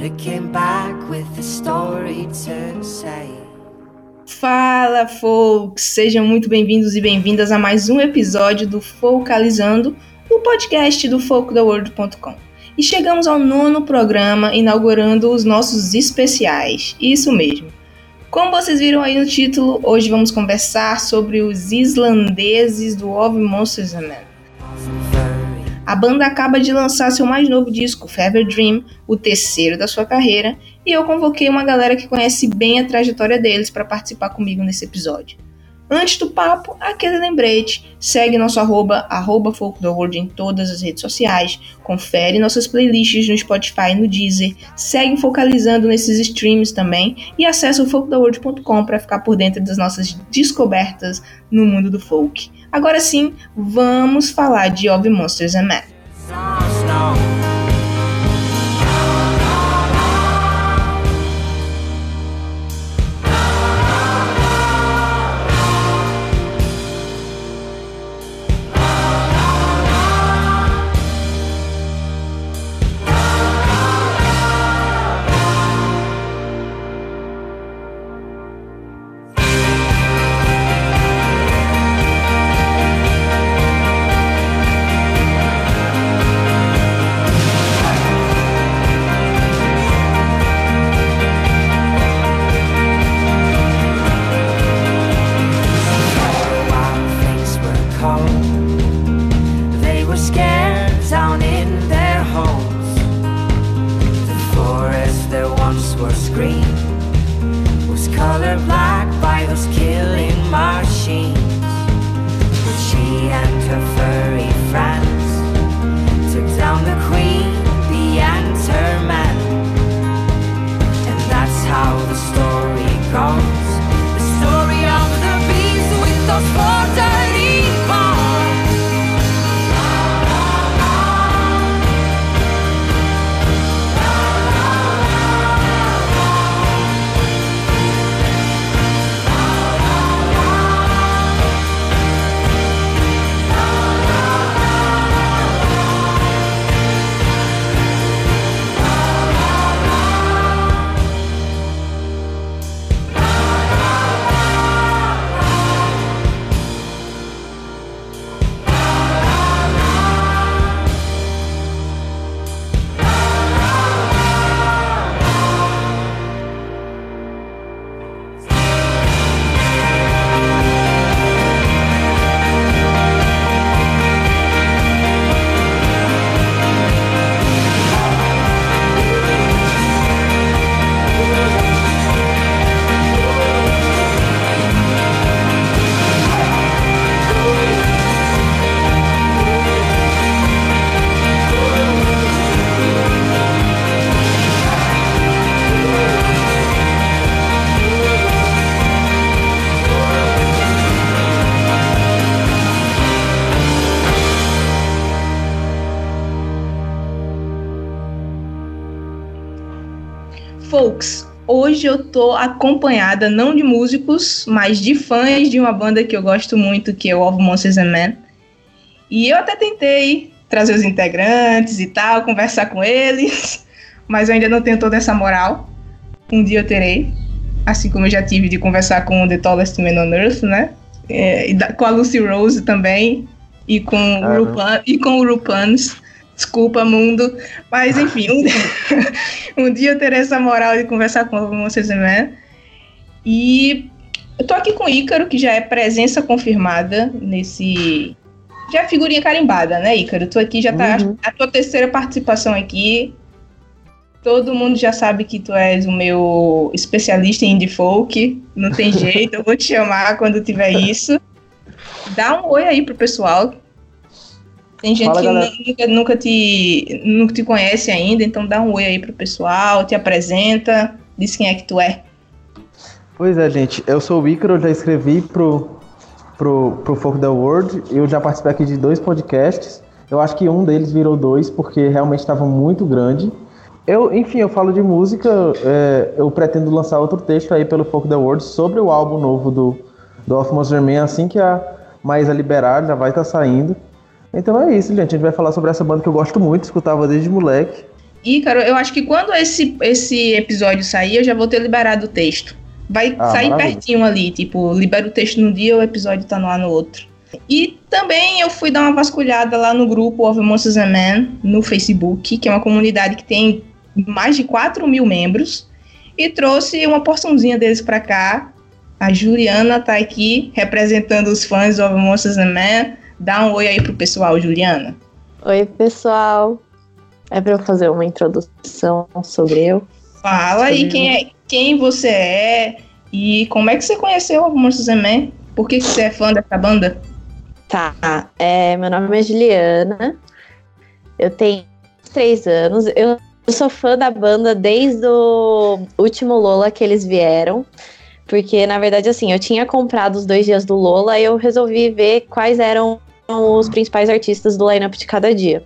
but came back with a story to say. Fala, folks! Sejam muito bem-vindos e bem-vindas a mais um episódio do Focalizando, o podcast do FolkTheWorld.com. E chegamos ao nono programa, inaugurando os nossos especiais. Isso mesmo. Como vocês viram aí no título, hoje vamos conversar sobre os islandeses do Of Monsters and Men. A banda acaba de lançar seu mais novo disco, Fever Dream, o terceiro da sua carreira, e eu convoquei uma galera que conhece bem a trajetória deles para participar comigo nesse episódio. Antes do papo, aquele lembrete. Segue nosso arroba, arroba World em todas as redes sociais. Confere nossas playlists no Spotify e no Deezer. Segue focalizando nesses streams também. E acessa o folktheworld.com para ficar por dentro das nossas descobertas no mundo do folk. Agora sim, vamos falar de Of Monsters and Men. eyes was green. Was colored black by those killing machines. But she and her furry friends Took down the queen eu tô acompanhada não de músicos, mas de fãs de uma banda que eu gosto muito, que é o Of Monsters and Men. E eu até tentei trazer os integrantes e tal, conversar com eles, mas eu ainda não tenho toda essa moral. Um dia eu terei, assim como eu já tive de conversar com o The Tallest Man on Earth, né? É, com a Lucy Rose também, e com, o, Rupan, e com o Rupans. Desculpa, mundo. Mas, enfim, um, um dia eu terei essa moral de conversar com vocês, né? E eu tô aqui com o Ícaro, que já é presença confirmada nesse. Já é figurinha carimbada, né, Ícaro? Tô aqui, já tá uhum. a tua terceira participação aqui. Todo mundo já sabe que tu és o meu especialista em indie folk. Não tem jeito, eu vou te chamar quando tiver isso. Dá um oi aí pro pessoal. Tem gente Fala, que nunca, nunca, te, nunca te conhece ainda, então dá um oi aí pro pessoal, te apresenta, diz quem é que tu é. Pois é, gente. Eu sou o Ícaro, eu já escrevi pro, pro, pro Folk the World. Eu já participei aqui de dois podcasts. Eu acho que um deles virou dois, porque realmente estava muito grande. Eu, enfim, eu falo de música. É, eu pretendo lançar outro texto aí pelo Folk the World sobre o álbum novo do, do Off Monster Man, assim que a Maísa liberar, já vai estar tá saindo. Então é isso, gente. A gente vai falar sobre essa banda que eu gosto muito, escutava desde moleque. Ícaro, eu acho que quando esse, esse episódio sair, eu já vou ter liberado o texto. Vai ah, sair maravilha. pertinho ali, tipo, libera o texto num dia, o episódio tá no ar no outro. E também eu fui dar uma vasculhada lá no grupo Of Monsters and Men, no Facebook, que é uma comunidade que tem mais de 4 mil membros, e trouxe uma porçãozinha deles para cá. A Juliana tá aqui representando os fãs do Of Monsters and Men. Dá um oi aí pro pessoal, Juliana. Oi, pessoal. É para eu fazer uma introdução sobre eu? Fala aí quem, é, quem você é e como é que você conheceu o Monstros Men? Por que, que você é fã dessa banda? Tá, é, meu nome é Juliana, eu tenho três anos, eu sou fã da banda desde o último Lola que eles vieram, porque na verdade assim, eu tinha comprado os dois dias do Lola e eu resolvi ver quais eram os principais artistas do lineup de cada dia.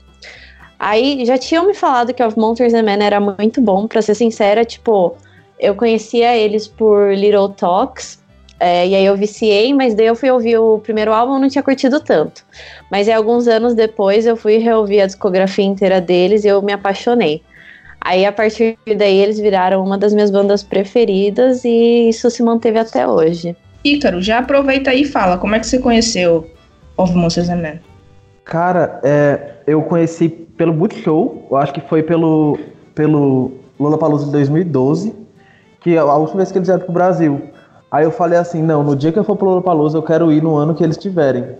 Aí já tinham me falado que Of Monsters and Men era muito bom, pra ser sincera, tipo, eu conhecia eles por Little Talks, é, e aí eu viciei, mas daí eu fui ouvir o primeiro álbum e não tinha curtido tanto. Mas aí alguns anos depois eu fui reouvir a discografia inteira deles e eu me apaixonei. Aí a partir daí eles viraram uma das minhas bandas preferidas e isso se manteve até hoje. Ícaro, já aproveita aí e fala, como é que você conheceu Monsters and Men? Cara, é, eu conheci pelo Boot Show, eu acho que foi pelo, pelo Lollapalooza de 2012, que é a última vez que eles vieram pro Brasil. Aí eu falei assim, não, no dia que eu for pro Lollapalooza eu quero ir no ano que eles tiverem.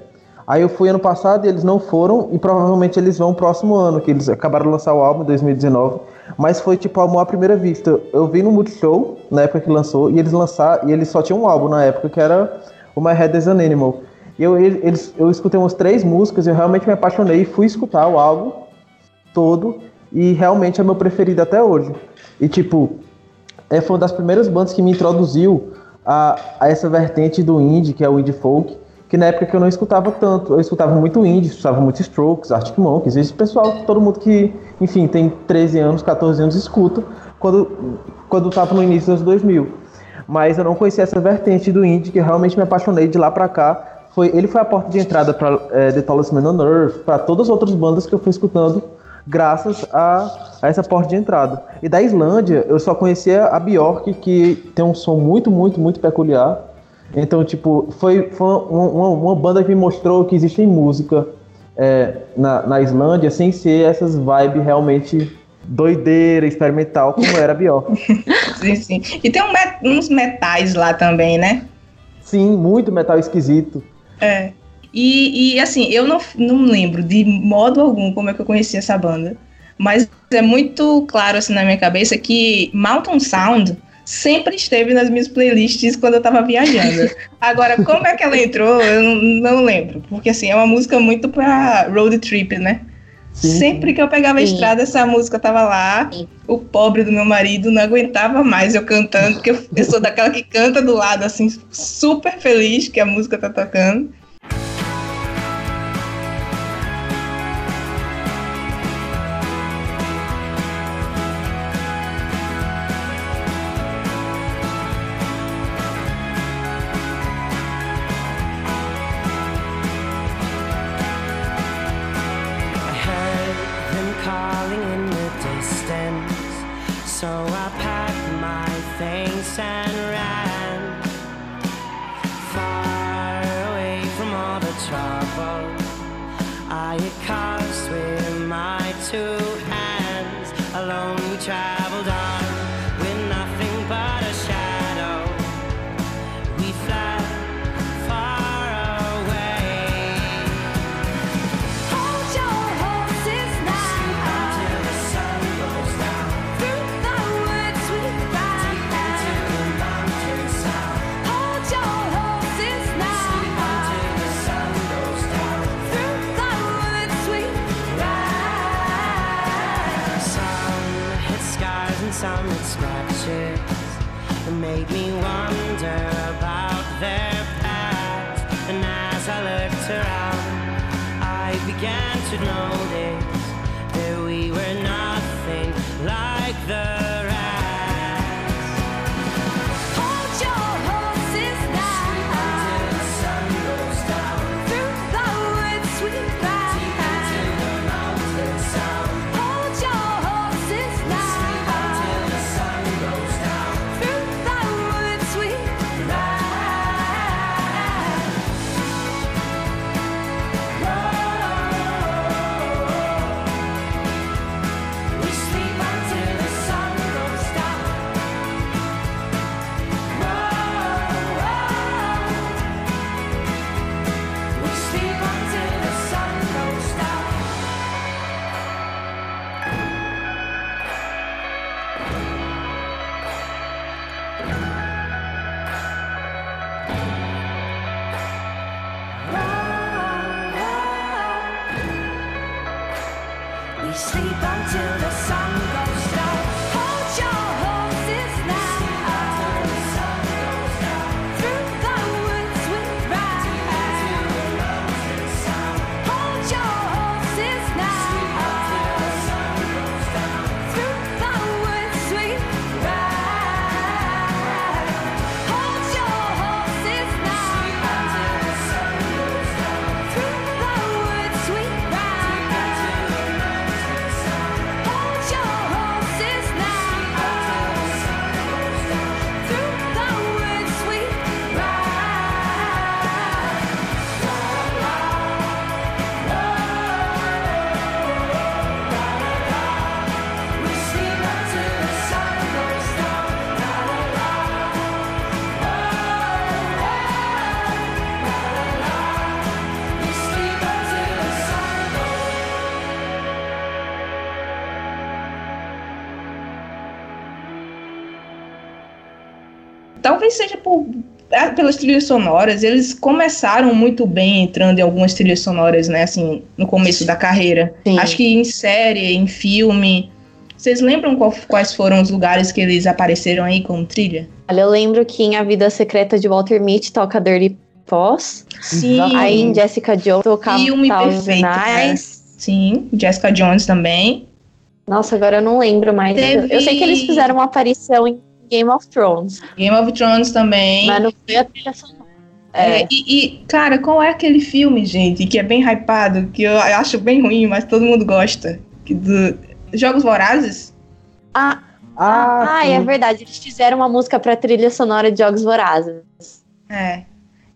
Aí eu fui ano passado e eles não foram, e provavelmente eles vão próximo ano, que eles acabaram de lançar o álbum em 2019. Mas foi tipo amor à primeira vista. Eu vi no Multishow, na época que lançou, e eles lançaram, e eles só tinham um álbum na época, que era o My Head is an Animal. Eu, eles, eu escutei umas três músicas, eu realmente me apaixonei e fui escutar o álbum todo, e realmente é meu preferido até hoje. E tipo, é, foi uma das primeiras bandas que me introduziu a, a essa vertente do indie, que é o indie folk, que na época que eu não escutava tanto, eu escutava muito indie, escutava muito Strokes, Arctic Monkeys, esse pessoal, todo mundo que, enfim, tem 13 anos, 14 anos, escuta, quando, quando tava no início dos 2000. Mas eu não conhecia essa vertente do indie, que eu realmente me apaixonei de lá pra cá, foi, ele foi a porta de entrada para é, The Tallest Man on Earth, para todas as outras bandas que eu fui escutando graças a, a, essa porta de entrada. E da Islândia, eu só conhecia a Bjork, que tem um som muito, muito, muito peculiar. Então, tipo, foi, foi uma, uma, uma banda que me mostrou que existe música é, na, na Islândia sem ser essas vibes realmente doideira, experimental, como era a Bjork. sim, sim. E tem um met uns metais lá também, né? Sim, muito metal esquisito. É. E, e, assim, eu não, não lembro de modo algum como é que eu conheci essa banda. Mas é muito claro assim na minha cabeça que Mountain Sound sempre esteve nas minhas playlists quando eu tava viajando. Agora, como é que ela entrou, eu não, não lembro. Porque assim, é uma música muito pra road trip, né? Sim. Sempre que eu pegava a estrada, essa música tava lá. O pobre do meu marido não aguentava mais eu cantando, porque eu, eu sou daquela que canta do lado, assim, super feliz que a música tá tocando. Made me wonder about their por, ah, pelas trilhas sonoras. Eles começaram muito bem entrando em algumas trilhas sonoras, né? Assim, no começo da carreira. Sim. Acho que em série, em filme. Vocês lembram qual- quais foram os lugares que eles apareceram aí como trilha? Olha, eu lembro que em A Vida Secreta de Walter Mitty toca Dirty Paws. Sim. Aí em Jessica Jones tocava Filme perfeito, né? Sim, Jessica Jones também. Nossa, agora eu não lembro mais. Teve- Eu sei que eles fizeram uma aparição em Game of Thrones, Game of Thrones também. mas não foi a trilha sonora. É, É, e, e, cara, qual é aquele filme, gente, que é bem hypado, que eu acho bem ruim, mas todo mundo gosta? Que do Jogos Vorazes? Ah, Ah, ah, é verdade. Eles fizeram uma música pra trilha sonora de Jogos Vorazes. É.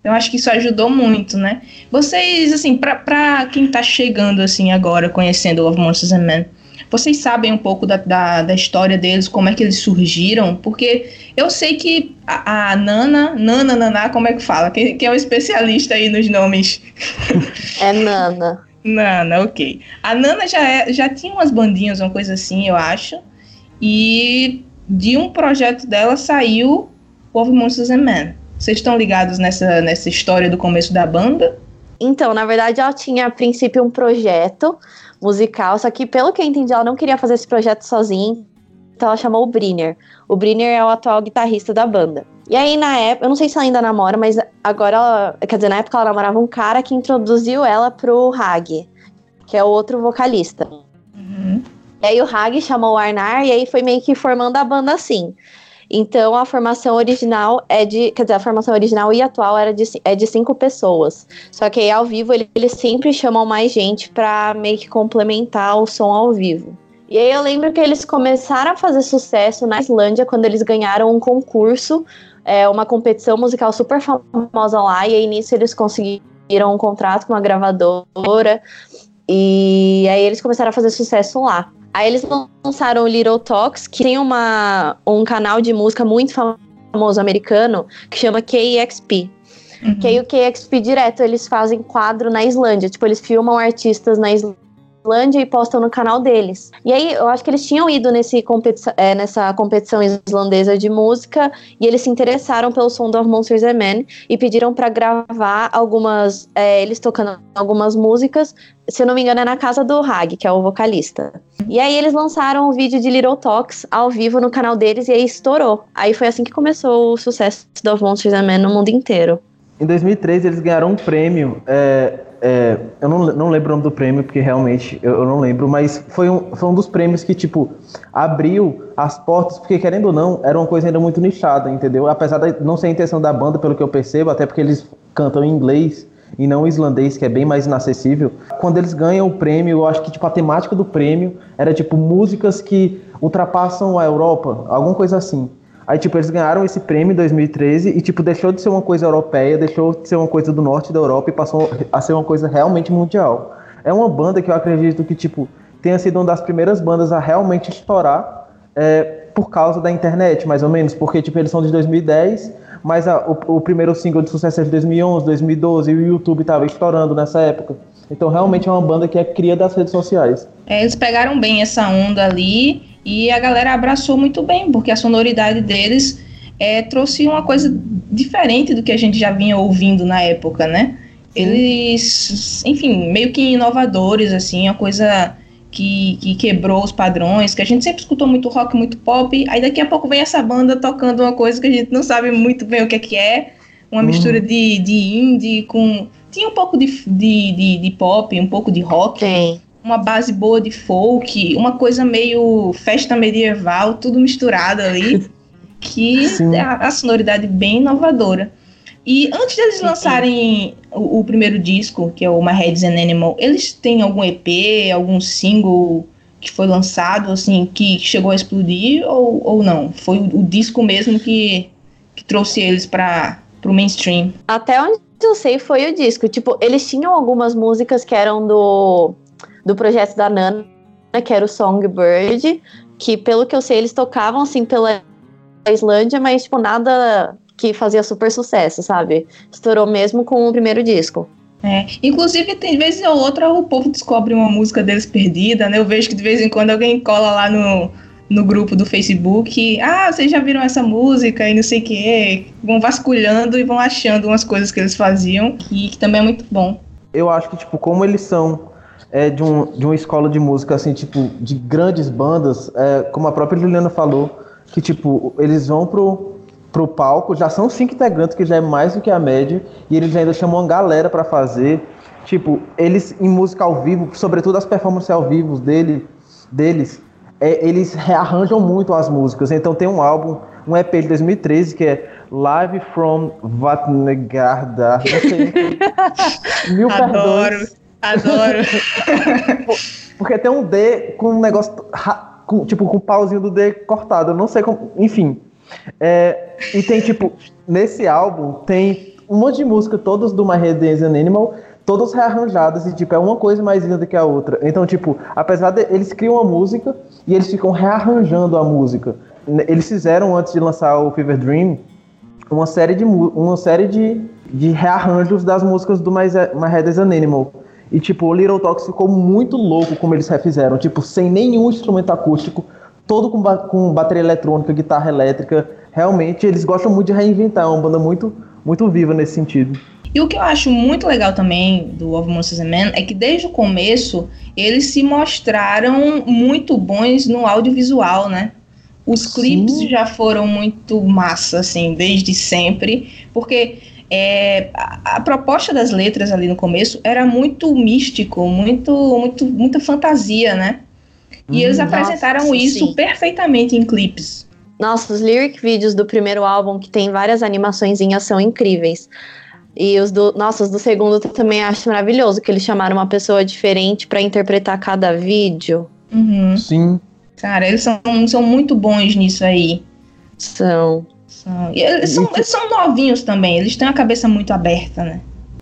Eu acho que isso ajudou muito, né? Vocês, assim, pra, pra quem tá chegando, assim, agora, conhecendo Love Monsters and Men, vocês sabem um pouco da, da, da história deles, como é que eles surgiram? Porque eu sei que a, a Nana, Nana, Naná, como é que fala? Quem, quem é um especialista aí nos nomes? É Nana. Nana, ok. A Nana já, é, já tinha umas bandinhas, uma coisa assim, eu acho. E de um projeto dela saiu Love Monsters and Men. Vocês estão ligados nessa, nessa história do começo da banda? Então, na verdade, ela tinha a princípio um projeto musical, só que pelo que eu entendi, ela não queria fazer esse projeto sozinha, então ela chamou o Briner. O Briner é o atual guitarrista da banda. E aí, na época, eu não sei se ela ainda namora, mas agora ela. Quer dizer, na época ela namorava um cara que introduziu ela pro Hag, que é o outro vocalista. Uhum. E aí o Hag chamou o Arnar e aí foi meio que formando a banda assim. Então a formação original é de. Quer dizer, a formação original e atual era de, é de cinco pessoas. Só que aí ao vivo ele- eles sempre chamam mais gente pra meio que complementar o som ao vivo. E aí eu lembro que eles começaram a fazer sucesso na Islândia quando eles ganharam um concurso, é, uma competição musical super famosa lá, e aí nisso eles conseguiram um contrato com uma gravadora. E aí eles começaram a fazer sucesso lá. Aí eles lançaram o Little Talks, que tem uma, um canal de música muito famoso americano que chama KEXP. Uhum. Que aí o KEXP direto eles fazem quadro na Islândia. Tipo, eles filmam artistas na Islândia Islândia e postam no canal deles. E aí, eu acho que eles tinham ido nesse é, nessa competição islandesa de música e eles se interessaram pelo som do Monsters and Men e pediram pra gravar algumas, é, eles tocando algumas músicas, se eu não me engano é na casa do Hag, que é o vocalista. E aí eles lançaram o vídeo de Little Talks ao vivo no canal deles e aí estourou. Aí foi assim que começou o sucesso do Monsters and Men no mundo inteiro. Em 2013 eles ganharam um prêmio. é, é, eu não, não lembro o nome do prêmio, porque realmente eu, eu não lembro, mas foi um, foi um dos prêmios que, tipo, abriu as portas, porque querendo ou não, era uma coisa ainda muito nichada, entendeu? Apesar de não ser a intenção da banda, pelo que eu percebo, até porque eles cantam em inglês e não islandês, que é bem mais inacessível. Quando eles ganham o prêmio, eu acho que tipo a temática do prêmio era tipo músicas que ultrapassam a Europa, alguma coisa assim. Aí, tipo, eles ganharam esse prêmio em 2013 e, tipo, deixou de ser uma coisa europeia, deixou de ser uma coisa do norte da Europa e passou a ser uma coisa realmente mundial. É uma banda que eu acredito que, tipo, tenha sido uma das primeiras bandas a realmente estourar é, por causa da internet, mais ou menos, porque, tipo, eles são de 2010, mas a- o, o primeiro single de sucesso é de 2011, 2012 e o YouTube tava estourando nessa época. Então, realmente é uma banda que é cria das redes sociais. É, eles pegaram bem essa onda ali e a galera abraçou muito bem, porque a sonoridade deles é, trouxe uma coisa diferente do que a gente já vinha ouvindo na época, né? Eles, enfim, meio que inovadores, assim, uma coisa que, que quebrou os padrões, que a gente sempre escutou muito rock, muito pop, aí daqui a pouco vem essa banda tocando uma coisa que a gente não sabe muito bem o que é que é, uma Uhum. mistura de, de indie com... Tinha um pouco de, de, de, de pop, um pouco de rock, Tem. Uma base boa de folk, uma coisa meio festa medieval, tudo misturado ali, que Sim. é a, a sonoridade bem inovadora. E antes deles lançarem o, o primeiro disco, que é o My Head's an Animal, eles têm algum EP, algum single que foi lançado, assim, que chegou a explodir ou, ou não? Foi o, o disco mesmo que, que trouxe eles para o mainstream. Até onde eu sei foi o disco. Tipo, eles tinham algumas músicas que eram do, do projeto da Nana, que era o Songbird, que pelo que eu sei eles tocavam assim pela Islândia, mas tipo nada que fazia super sucesso, sabe? Estourou mesmo com o primeiro disco. É, inclusive, tem vez ou outra o povo descobre uma música deles perdida, né? Eu vejo que de vez em quando alguém cola lá no, no grupo do Facebook. Ah, vocês já viram essa música e não sei o que. Vão vasculhando e vão achando umas coisas que eles faziam, e que também é muito bom. eu acho que, tipo, como eles são é, de, um, de uma escola de música, assim, tipo, de grandes bandas, é, como a própria Juliana falou, que, tipo, eles vão pro, pro palco, já são cinco integrantes, que já é mais do que a média, e eles ainda chamam uma galera pra fazer. Tipo, eles em música ao vivo, sobretudo as performances ao vivo dele, deles, é, eles rearranjam muito as músicas. Então tem um álbum, um EP de 2013, que é Live from sei. Mil Adoro, perdões. Adoro. Porque tem um D com um negócio. com- tipo, com o pauzinho do D cortado. Eu não sei como. Enfim. É, e tem, tipo, nesse álbum tem um monte de música, todas do My Head Is an Animal, todas rearranjadas, e tipo, é uma coisa mais linda do que a outra. Então, tipo, apesar de eles criam uma música e eles ficam rearranjando a música. Eles fizeram, antes de lançar o Fever Dream, uma série de, uma série de, de rearranjos das músicas do My, My Head is an Animal. E, tipo, o Little Talks ficou muito louco como eles refizeram. Tipo, sem nenhum instrumento acústico, todo com, ba- com bateria eletrônica, guitarra elétrica. Realmente, eles gostam muito de reinventar. É uma banda muito, muito viva nesse sentido. E o que eu acho muito legal também do Of Monsters and Men é que desde o começo eles se mostraram muito bons no audiovisual, né? Os clipes já foram muito massa, assim, desde sempre, porque é, a, a proposta das letras ali no começo era muito místico, muito, muito, muita fantasia, né? E eles Hum, apresentaram nossa, isso sim. perfeitamente em clipes. Nossa, os lyric vídeos do primeiro álbum, que tem várias animaçõezinhas, são incríveis. E os do. Nossa, os do segundo também acho maravilhoso, que eles chamaram uma pessoa diferente pra interpretar cada vídeo. Uhum. Sim. Cara, eles são, são muito bons nisso aí. São. São. E eles, são, eles são novinhos também, eles têm a cabeça muito aberta, né?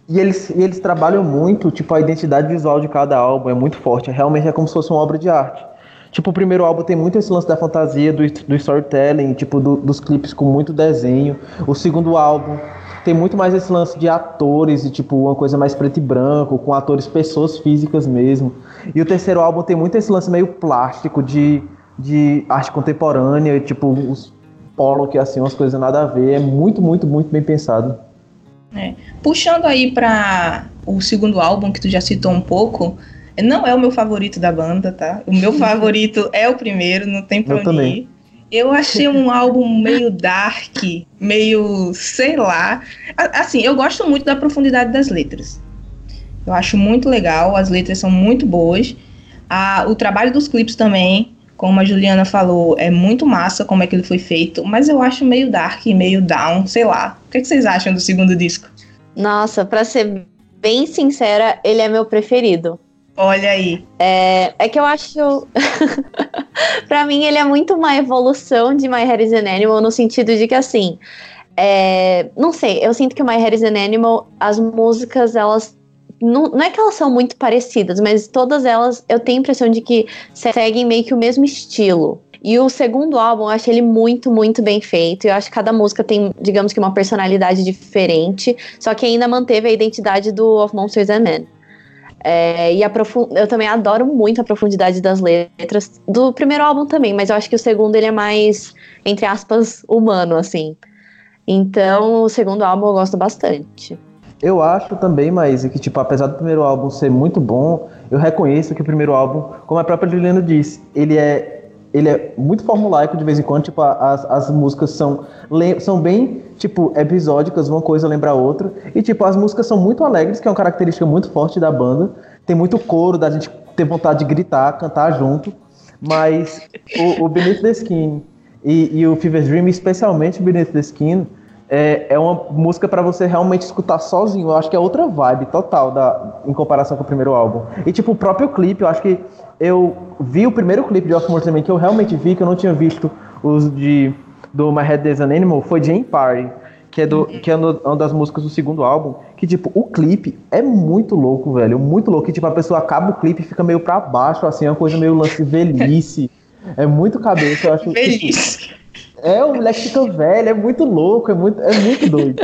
E eles, e eles trabalham muito, tipo, a identidade visual de cada álbum é muito forte. Realmente é como se fosse uma obra de arte. Tipo, o primeiro álbum tem muito esse lance da fantasia, do, do storytelling, tipo, do- dos clipes com muito desenho. O segundo álbum tem muito mais esse lance de atores e tipo uma coisa mais preto e branco, com atores pessoas físicas mesmo. E o terceiro álbum tem muito esse lance meio plástico de, de arte contemporânea, e, tipo os polo que assim, umas coisas nada a ver, é muito, muito, muito bem pensado. Puxando aí pra o segundo álbum que tu já citou um pouco, não é o meu favorito da banda, tá? O meu favorito é o primeiro, não tem pra Eu onde também. ir. Eu achei um álbum meio dark, meio, sei lá. Assim, eu gosto muito da profundidade das letras. Eu acho muito legal, as letras são muito boas. A- o trabalho dos clipes também, como a Juliana falou, é muito massa como é que ele foi feito, mas eu acho meio dark, meio down, sei lá. O que, é que vocês acham do segundo disco? Nossa, pra ser bem sincera, ele é meu preferido. Olha aí. É, é que eu acho. pra mim, ele é muito uma evolução de My Hair is an Animal, no sentido de que, assim. é, não sei, eu sinto que My Hair is an Animal, as músicas, elas. Não, não é que elas são muito parecidas, mas todas elas eu tenho a impressão de que seguem meio que o mesmo estilo. E o segundo álbum, eu acho ele muito, muito bem feito. Eu acho que cada música tem, digamos que, uma personalidade diferente, só que ainda manteve a identidade do Of Monsters and Men. É, e a profu- eu também adoro muito a profundidade das letras do primeiro álbum também, mas eu acho que o segundo ele é mais, entre aspas, humano, assim. Então, o segundo álbum eu gosto bastante. Eu acho também, mas que, tipo, apesar do primeiro álbum ser muito bom, eu reconheço que o primeiro álbum, como a própria Juliana disse, ele é, ele é muito formulaico de vez em quando, tipo, as, as músicas são, são bem, tipo, episódicas, uma coisa lembra a outra, e, tipo, as músicas são muito alegres, que é uma característica muito forte da banda, tem muito coro, da gente ter vontade de gritar, cantar junto, mas o, o Beneath the Skin e, e o Fever Dream, especialmente Beneath the Skin, é, é uma música pra você realmente escutar sozinho. Eu acho que é outra vibe total da, em comparação com o primeiro álbum. E tipo, o próprio clipe, eu acho que eu vi o primeiro clipe de Off More também, que eu realmente vi, que eu não tinha visto os de do My Head Is an Animal, foi Jane Party, que é, do, que é uma das músicas do segundo álbum, que tipo, o clipe é muito louco, velho, muito louco, que tipo, a pessoa acaba o clipe e fica meio pra baixo, assim, é uma coisa meio lance velhice, é muito cabeça, eu acho. Feliz. É, o moleque fica velho, é muito louco, é muito, é muito doido.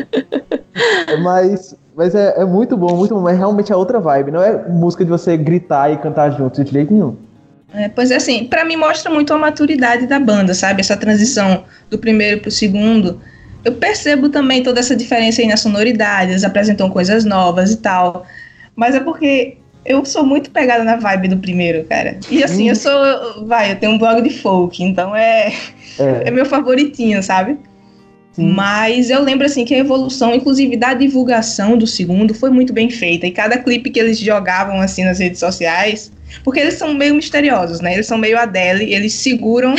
mas mas é, é muito bom, muito bom, mas realmente é outra vibe. Não é música de você gritar e cantar junto de jeito nenhum. É, pois é, assim, pra mim mostra muito a maturidade da banda, sabe? Essa transição do primeiro pro segundo. Eu percebo também toda essa diferença aí na sonoridade, eles apresentam coisas novas e tal. Mas é porque eu sou muito pegada na vibe do primeiro, cara. E assim, eu sou. Vai, eu tenho um blog de folk, então é, É, é meu favoritinho, sabe? Sim. Mas eu lembro assim que a evolução, inclusive da divulgação do segundo, foi muito bem feita. E cada clipe que eles jogavam assim nas redes sociais, porque eles são meio misteriosos, né? Eles são meio Adele, eles seguram,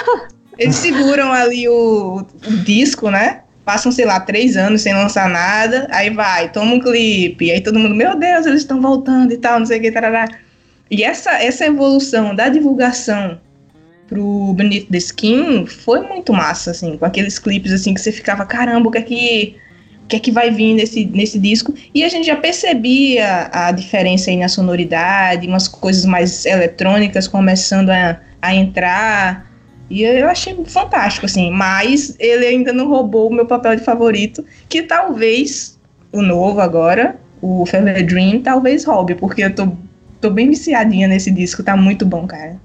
eles seguram ali o, o disco, né? Passam, sei lá, três anos sem lançar nada, aí vai, toma um clipe, aí todo mundo, meu Deus, eles estão voltando e tal, não sei o que, tarará. E essa, essa evolução da divulgação pro Beneath the Skin foi muito massa, assim, com aqueles clipes assim que você ficava, caramba, o que é que, o que, é que vai vir nesse, nesse disco? E a gente já percebia a diferença aí na sonoridade, umas coisas mais eletrônicas começando a, a entrar. E eu achei fantástico, assim, mas ele ainda não roubou o meu papel de favorito, que talvez o novo agora, o Fever Dream, talvez roube, porque eu tô, tô bem viciadinha nesse disco, tá muito bom, cara.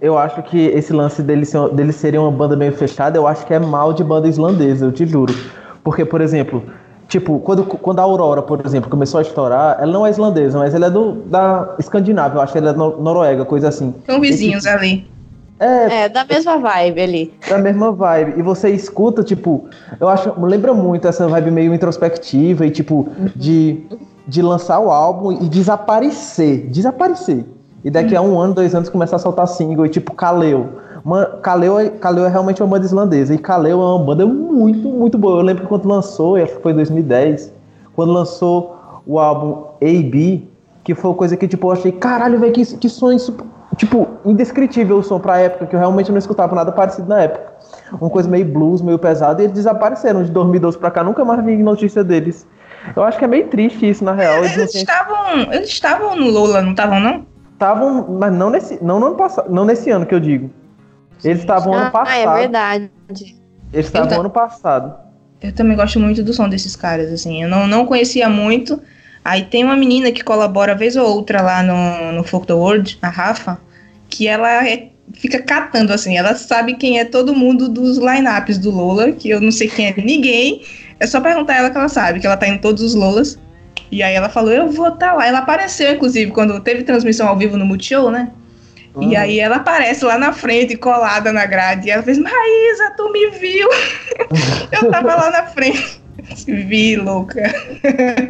Eu acho que esse lance deles ser, serem uma banda meio fechada, eu acho que é mal de banda islandesa, eu te juro. Porque, por exemplo, tipo, quando, quando a Aurora, por exemplo, começou a estourar, ela não é islandesa, mas ela é do, da Escandinávia, eu acho que ela é nor- noruega, coisa assim. São vizinhos ali. É, É, da mesma vibe ali. da mesma vibe. E você escuta, tipo, eu acho, lembra muito essa vibe meio introspectiva e, tipo, de, de lançar o álbum e desaparecer. Desaparecer. E daqui a um ano, dois anos, começar a soltar single e, tipo, Kaleo. Uma, Kaleo, é- Kaleo é realmente uma banda islandesa. E Kaleo é uma banda muito, muito boa. Eu lembro que quando lançou, acho que foi em 2010, quando lançou o álbum A.B., que foi uma coisa que, tipo, eu achei, caralho, velho, que, que isso. Tipo, indescritível o som pra época, que eu realmente não escutava nada parecido na época. Uma coisa meio blues, meio pesada, e eles desapareceram de 2012 pra cá, nunca mais vi notícia deles. Eu acho que é meio triste isso, na real. Eles não Eles estavam. Eles estavam no Lola, não estavam, não? estavam, mas não nesse, não no ano passado, não nesse ano que eu digo. Eles estavam ano Ah, passado. é verdade. Eles estavam Então- ano passado. Eu também gosto muito do som desses caras, assim. Eu não, não conhecia muito. Aí tem uma menina que colabora vez ou outra lá no, no Folk the World, a Rafa, que ela é- fica catando, assim. Ela sabe quem é todo mundo dos lineups do Lola, que eu não sei quem é ninguém. É só perguntar a ela que ela sabe, que ela tá em todos os Lolas. E aí ela falou, eu vou estar lá. Ela apareceu, inclusive, quando teve transmissão ao vivo no Multishow, né? E aí ela aparece lá na frente, colada na grade. E ela fez, Maísa, tu me viu? eu tava lá na frente. Vi, louca.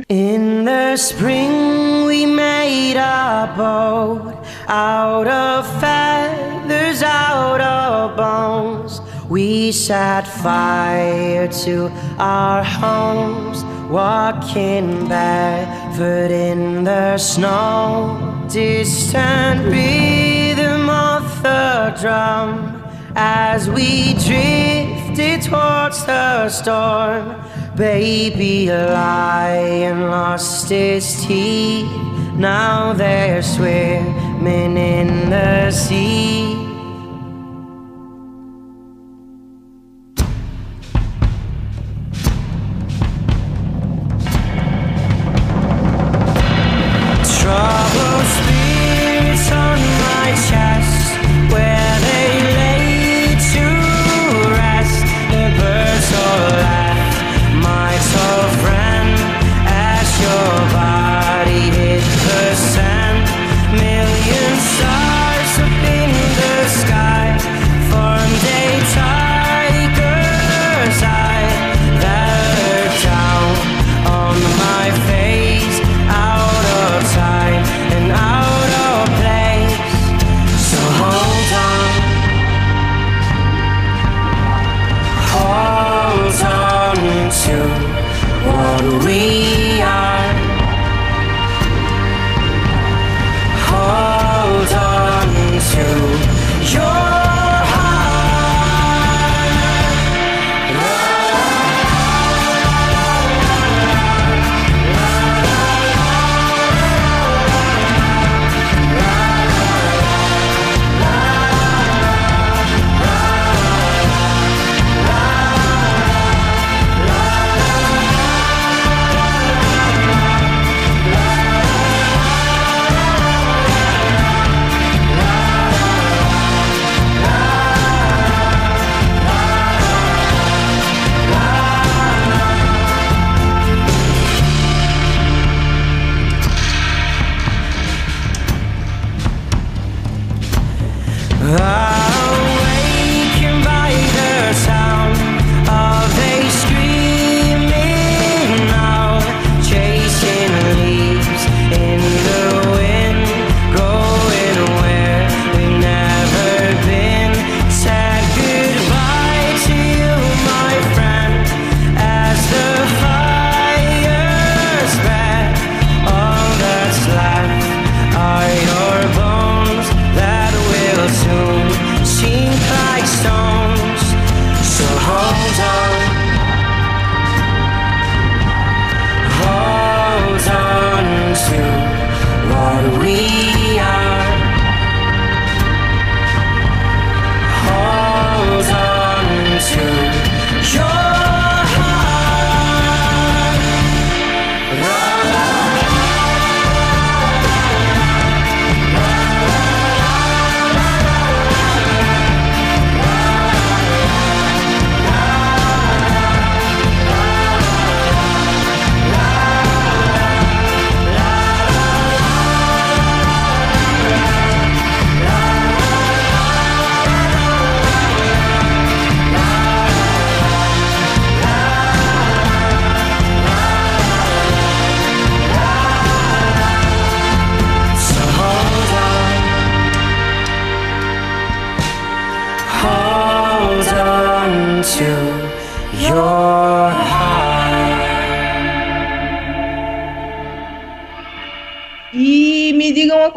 In the spring, we made a boat out of feathers, out of bones. We set fire to our homes, walking barefoot in the snow. Distant rhythm of the drum as we drifted towards the storm. Baby, a lion lost his teeth. Now they're swimming in the sea.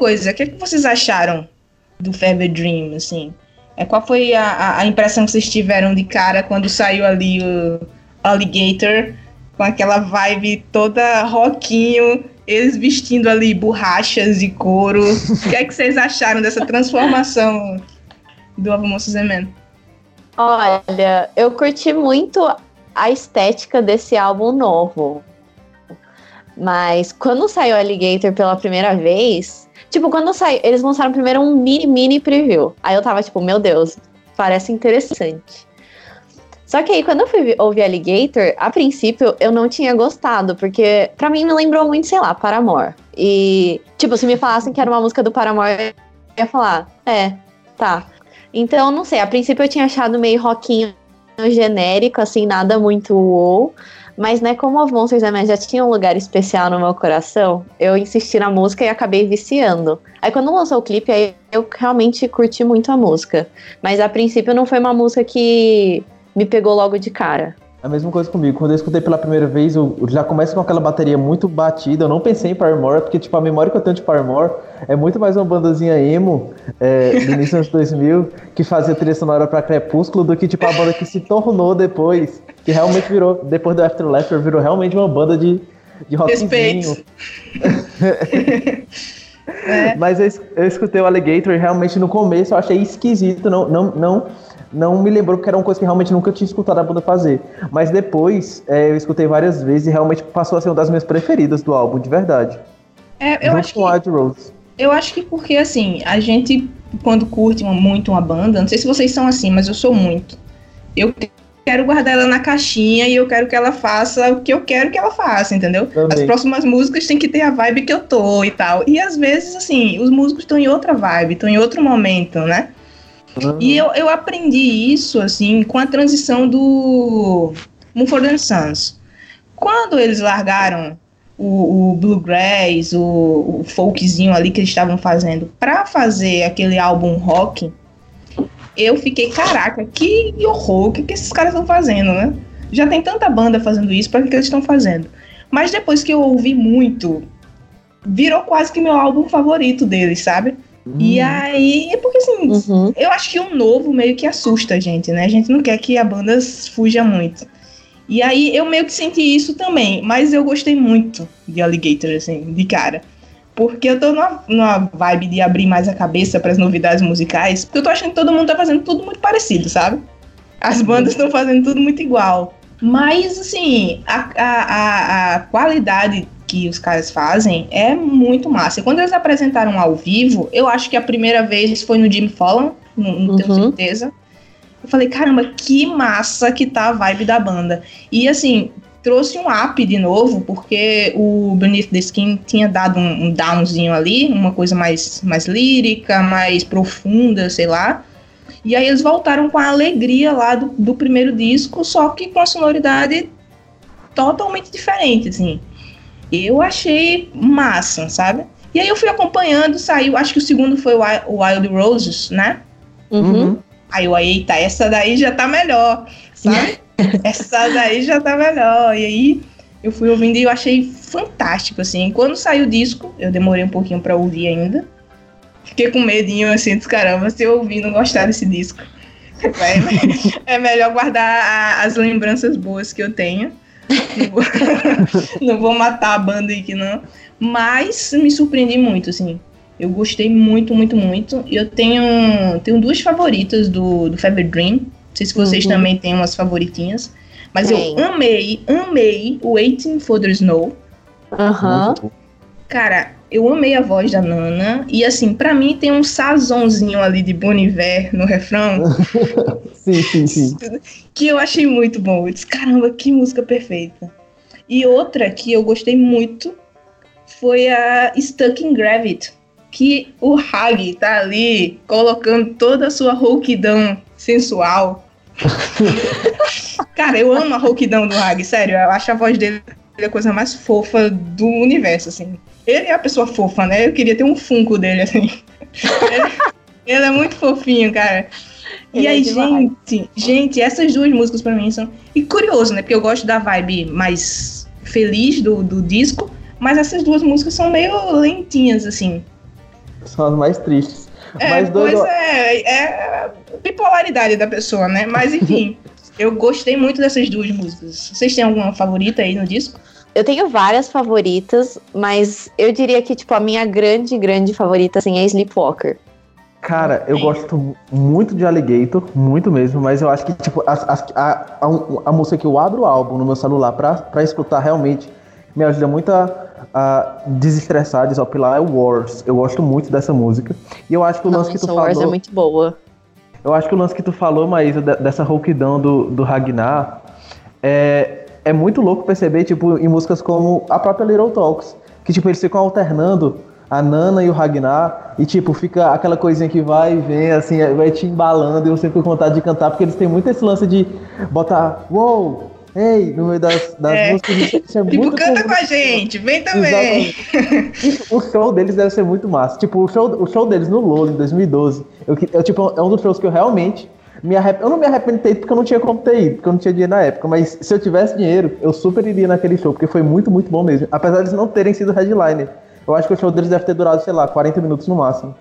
Coisa, o que, é que vocês acharam do Fever Dream, assim? É, qual foi a, a- impressão que vocês tiveram de cara quando saiu ali o Alligator, com aquela vibe toda rockinho, eles vestindo ali borrachas e couro. O que é que vocês acharam dessa transformação do Avamossos Man? Olha, eu curti muito a estética desse álbum novo. Mas quando saiu Alligator pela primeira vez, tipo, quando saiu, eles lançaram primeiro um mini, mini preview. Aí eu tava tipo, meu Deus, parece interessante. Só que aí, quando eu fui vi- ouvir Alligator, a princípio eu não tinha gostado, porque pra mim me lembrou muito, sei lá, Paramore. E, tipo, se me falassem que era uma música do Paramore, eu ia falar, é, tá. Então, não sei, a princípio eu tinha achado meio rockinho genérico, assim, nada muito wow. Mas, né, como os Monsters da Man já tinha um lugar especial no meu coração, eu insisti na música e acabei viciando. Aí, quando lançou o clipe, aí eu realmente curti muito a música. Mas, a princípio, não foi uma música que me pegou logo de cara. A mesma coisa comigo. Quando eu escutei pela primeira vez, eu já começo com aquela bateria muito batida. Eu não pensei em Paramore, porque, tipo, a memória que eu tenho de Paramore é muito mais uma bandazinha emo é, do início dos anos 2000 que fazia trilha sonora pra Crepúsculo do que, tipo, a banda que se tornou depois, que realmente virou, depois do Afterlife, virou realmente uma banda de, de rockzinho. É. Mas eu, eu escutei o Alligator e realmente no começo eu achei esquisito, não, não, não, não me lembrou que era uma coisa que realmente nunca tinha escutado a banda fazer. Mas depois é, eu escutei várias vezes e realmente passou a ser uma das minhas preferidas do álbum, de verdade. É, eu Junto acho que com Wild Rose. Eu acho que porque, assim, a gente, quando curte muito uma banda, não sei se vocês são assim, mas eu sou muito. Eu quero guardar ela na caixinha e eu quero que ela faça o que eu quero que ela faça, entendeu? Também. As próximas músicas têm que ter a vibe que eu tô e tal. E às vezes, assim, os músicos estão em outra vibe, estão em outro momento, né? E eu, eu aprendi isso, assim, com a transição do Mumford Sons. Quando eles largaram o, o bluegrass, o, o folkzinho ali que eles estavam fazendo pra fazer aquele álbum rock, eu fiquei, caraca, que horror, o que, que esses caras estão fazendo, né? Já tem tanta banda fazendo isso, pra que, que eles estão fazendo? Mas depois que eu ouvi muito, virou quase que meu álbum favorito deles, sabe? E aí, é porque assim, Uhum. eu acho que o novo meio que assusta a gente, né? A gente não quer que a banda fuja muito. E aí eu meio que senti isso também, mas eu gostei muito de Alligator, assim, de cara. Porque eu tô numa, numa vibe de abrir mais a cabeça para as novidades musicais. Porque eu tô achando que todo mundo tá fazendo tudo muito parecido, sabe? As bandas estão fazendo tudo muito igual. Mas, assim, a, a, a, a qualidade que os caras fazem é muito massa. E quando eles apresentaram ao vivo, eu acho que a primeira vez foi no Jimmy Fallon, não, não tenho Uhum. certeza. Eu falei, caramba, que massa que tá a vibe da banda. E assim, trouxe um up de novo, porque o Beneath the Skin tinha dado um, um downzinho ali, uma coisa mais, mais lírica, mais profunda, sei lá. E aí eles voltaram com a alegria lá do, do primeiro disco, só que com a sonoridade totalmente diferente, assim. Eu achei massa, sabe? E aí eu fui acompanhando, saiu, acho que o segundo foi o Wi- o Wild Roses, né? Uhum. Aí eu, eita, essa daí já tá melhor, sabe? essa daí já tá melhor. E aí eu fui ouvindo e eu achei fantástico, assim. Quando saiu o disco, eu demorei um pouquinho pra ouvir ainda. Fiquei com medinho, assim, dos caramba, se eu ouvir e não gostar desse disco. É, é melhor guardar a- as lembranças boas que eu tenho. Não vou, não vou matar a banda aí que não. Mas me surpreendi muito, assim. Eu gostei muito, muito, muito. E eu tenho, tenho duas favoritas do, do Fever Dream. Não sei se vocês Uhum. também têm umas favoritinhas. Mas Tem. eu amei, amei o Waiting for the Snow. Aham. Bom. Cara, eu amei a voz da Nana. E assim, pra mim tem um sazonzinho ali de Bon Iver no refrão. Sim, sim, sim. que eu achei muito bom. Eu disse, caramba, que música perfeita. E outra que eu gostei muito foi a Stuck in Gravity, que o Hag tá ali colocando toda a sua rouquidão sensual. Cara, eu amo a rouquidão do Hag, sério, eu acho a voz dele a coisa mais fofa do universo, assim. Ele é a pessoa fofa, né? Eu queria ter um funko dele, assim. ele, ele é muito fofinho, cara. E Ele é aí, demais. gente, gente, essas duas músicas pra mim são. E curioso, né? Porque eu gosto da vibe mais feliz do, do disco, mas essas duas músicas são meio lentinhas, assim. São as mais tristes. É, Mas dois. pois é, é bipolaridade da pessoa, né? Mas enfim, eu gostei muito dessas duas músicas. Vocês têm alguma favorita aí no disco? Eu tenho várias favoritas, mas eu diria que, tipo, a minha grande, grande favorita, assim, é Sleepwalker. Cara, eu gosto muito de Alligator, muito mesmo, mas eu acho que, tipo, as- a, a, a música que eu abro o álbum no meu celular pra, pra escutar realmente me ajuda muito a, a desestressar, desopilar, é Wars. Eu gosto muito dessa música. E eu acho que o lance que tu Wars falou. é muito boa. Eu acho que o lance que tu falou, Maísa, de- dessa rouquidão do, do Ragnar, é, é muito louco perceber, tipo, em músicas como a própria Little Talks, que, tipo, eles ficam alternando a Nana e o Ragnar, e, tipo, fica aquela coisinha que vai e vem, assim, vai te embalando, e você fica com vontade de cantar, porque eles têm muito esse lance de botar, uou, ei, no meio das, das É. músicas, isso, é Tipo, muito canta comum. com a gente, vem também. O show deles deve ser muito massa. Tipo, o show, o show deles no Lola em 2012, eu, eu, tipo, é um dos shows que eu realmente me arrep... Eu não me arrependo de ter ido porque eu não tinha como ter ido, porque eu não tinha dinheiro na época. Mas se eu tivesse dinheiro, eu super iria naquele show, porque foi muito, muito bom mesmo. Apesar de eles não terem sido headliner. Eu acho que o show deles deve ter durado, sei lá, 40 minutos no máximo.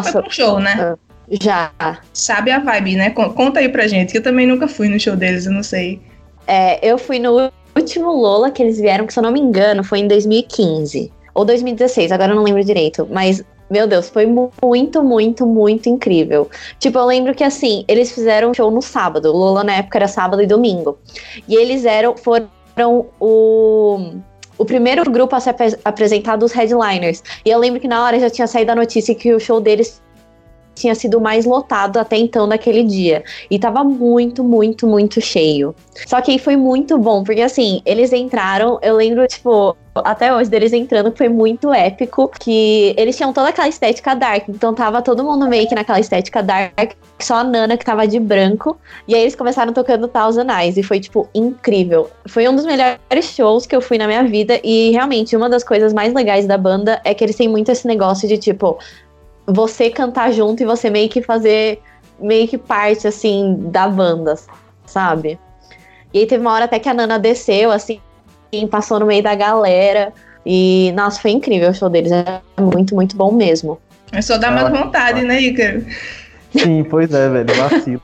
Nossa. foi pro show, né? Já. Sabe a vibe, né? Con- Conta aí pra gente, que eu também nunca fui no show deles, eu não sei. É, eu fui no último Lola que eles vieram, que se eu não me engano, foi em 2015. Ou 2016, agora eu não lembro direito. Mas, meu Deus, foi mu- muito, muito, muito incrível. Tipo, eu lembro que assim, eles fizeram um show no sábado. Lola na época era sábado e domingo. E eles eram, foram o. O primeiro grupo a se apre- apresentar dos headliners. E eu lembro que na hora já tinha saído a notícia que o show deles tinha sido mais lotado até então naquele dia. E tava muito, muito, muito cheio. Só que aí foi muito bom, porque assim, eles entraram, eu lembro, tipo, até hoje deles entrando, que foi muito épico, que eles tinham toda aquela estética dark, então tava todo mundo meio que naquela estética dark, só a Nana que tava de branco, e aí eles começaram tocando Thousand Eyes, e foi, tipo, incrível. Foi um dos melhores shows que eu fui na minha vida, e realmente, uma das coisas mais legais da banda é que eles têm muito esse negócio de, tipo, você cantar junto e você meio que fazer, meio que parte, assim, da banda, sabe? E aí teve uma hora até que a Nana desceu, assim, e passou no meio da galera. E, nossa, foi incrível o show deles. É muito, muito bom mesmo. É só dar mais vontade, né, Ícaro? Sim, pois é, velho, vacilo.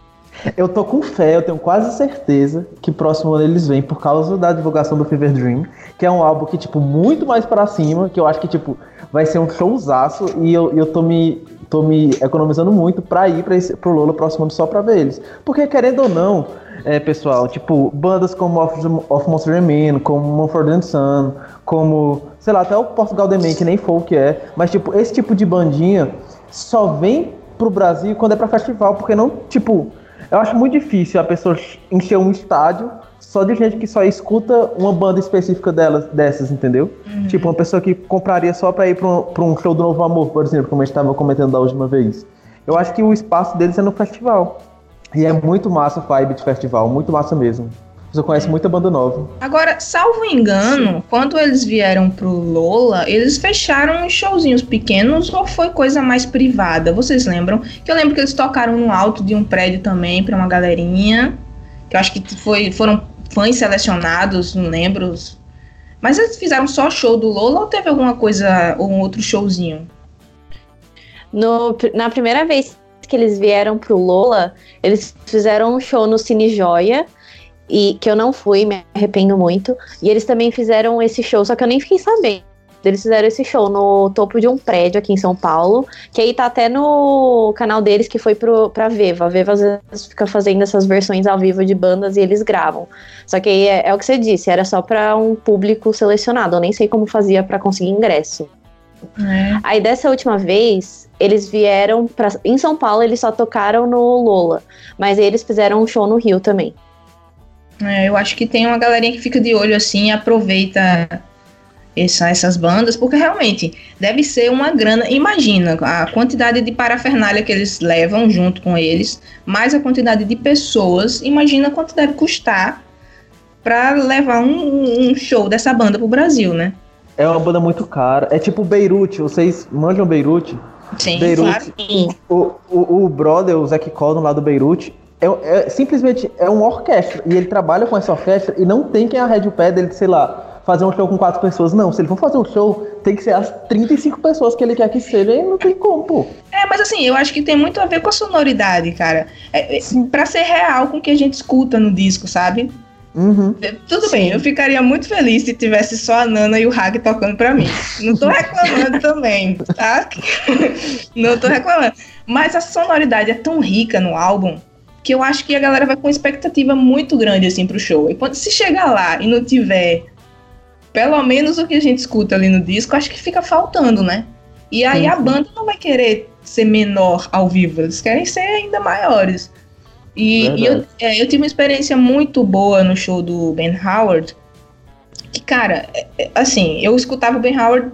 Eu tô com fé, eu tenho quase certeza que próximo ano eles vêm por causa da divulgação do Fever Dream, que é um álbum que, tipo, muito mais pra cima, que eu acho que, tipo, vai ser um showzaço e eu, eu tô me tô me economizando muito pra ir esse, pro Lola próximo ano só pra ver eles. Porque, querendo ou não, é, pessoal, tipo, bandas como Of, of Monster Man, como Mumford Son, como, sei lá, até o Portugal The Man, que nem folk é, mas, tipo, esse tipo de bandinha só vem pro Brasil quando é pra festival, porque não, tipo, eu acho muito difícil a pessoa encher um estádio só de gente que só escuta uma banda específica delas, dessas, entendeu? Tipo, uma pessoa que compraria só pra ir pra um, pra um show do Novo Amor, por exemplo, como a gente tava comentando da última vez. Eu acho que o espaço deles é no festival. E é muito massa a vibe de festival, muito massa mesmo. Você conhece muita banda nova. Agora, salvo engano, quando eles vieram pro Lola, eles fecharam uns showzinhos pequenos ou foi coisa mais privada? Vocês lembram? Que eu lembro que eles tocaram no alto de um prédio também pra uma galerinha. Que eu acho que foi, foram fãs selecionados, não lembro. Mas eles fizeram só show do Lola ou teve alguma coisa, ou um outro showzinho? No, na primeira vez que eles vieram pro Lola, eles fizeram um show no Cine Joia. E que eu não fui, me arrependo muito. E eles também fizeram esse show, só que eu nem fiquei sabendo. Eles fizeram esse show no topo de um prédio aqui em São Paulo, que aí tá até no canal deles que foi pro, pra Veva. A Veva às vezes fica fazendo essas versões ao vivo de bandas e eles gravam. Só que aí é, é o que você disse, era só pra um público selecionado. Eu nem sei como fazia pra conseguir ingresso. É. Aí dessa última vez, eles vieram pra. Em São Paulo, eles só tocaram no Lola. Mas aí eles fizeram um show no Rio também. É, eu acho que tem uma galerinha que fica de olho assim e aproveita essa- essas bandas, porque realmente deve ser uma grana. Imagina a quantidade de parafernália que eles levam junto com eles, mais a quantidade de pessoas. Imagina quanto deve custar para levar um, um show dessa banda pro Brasil, né? É uma banda muito cara. É tipo Beirute, vocês manjam Beirute? Sim, Beirute. claro. O, o, o brother, o Zac Cordon lá do Beirute, é, é- simplesmente é uma orquestra. E ele trabalha com essa orquestra e não tem quem arrede o pé dele, sei lá, fazer um show com quatro pessoas. Não, se ele for fazer um show, tem que ser as 35 pessoas que ele quer que seja e não tem como, pô. É, mas assim, eu acho que tem muito a ver com a sonoridade, cara. É, é, pra ser real com o que a gente escuta no disco, sabe? Uhum. Tudo bem, eu ficaria muito feliz se tivesse só a Nana e o Hag tocando pra mim. Não tô reclamando também, tá? Não tô reclamando. Mas a sonoridade é tão rica no álbum que eu acho que a galera vai com uma expectativa muito grande assim pro show. E quando se chegar lá e não tiver pelo menos o que a gente escuta ali no disco, acho que fica faltando, né? E aí Sim, a sim. banda não vai querer ser menor ao vivo, eles querem ser ainda maiores. E, e eu, é, eu tive uma experiência muito boa no show do Ben Howard. Que, cara, é- é, assim, eu escutava o Ben Howard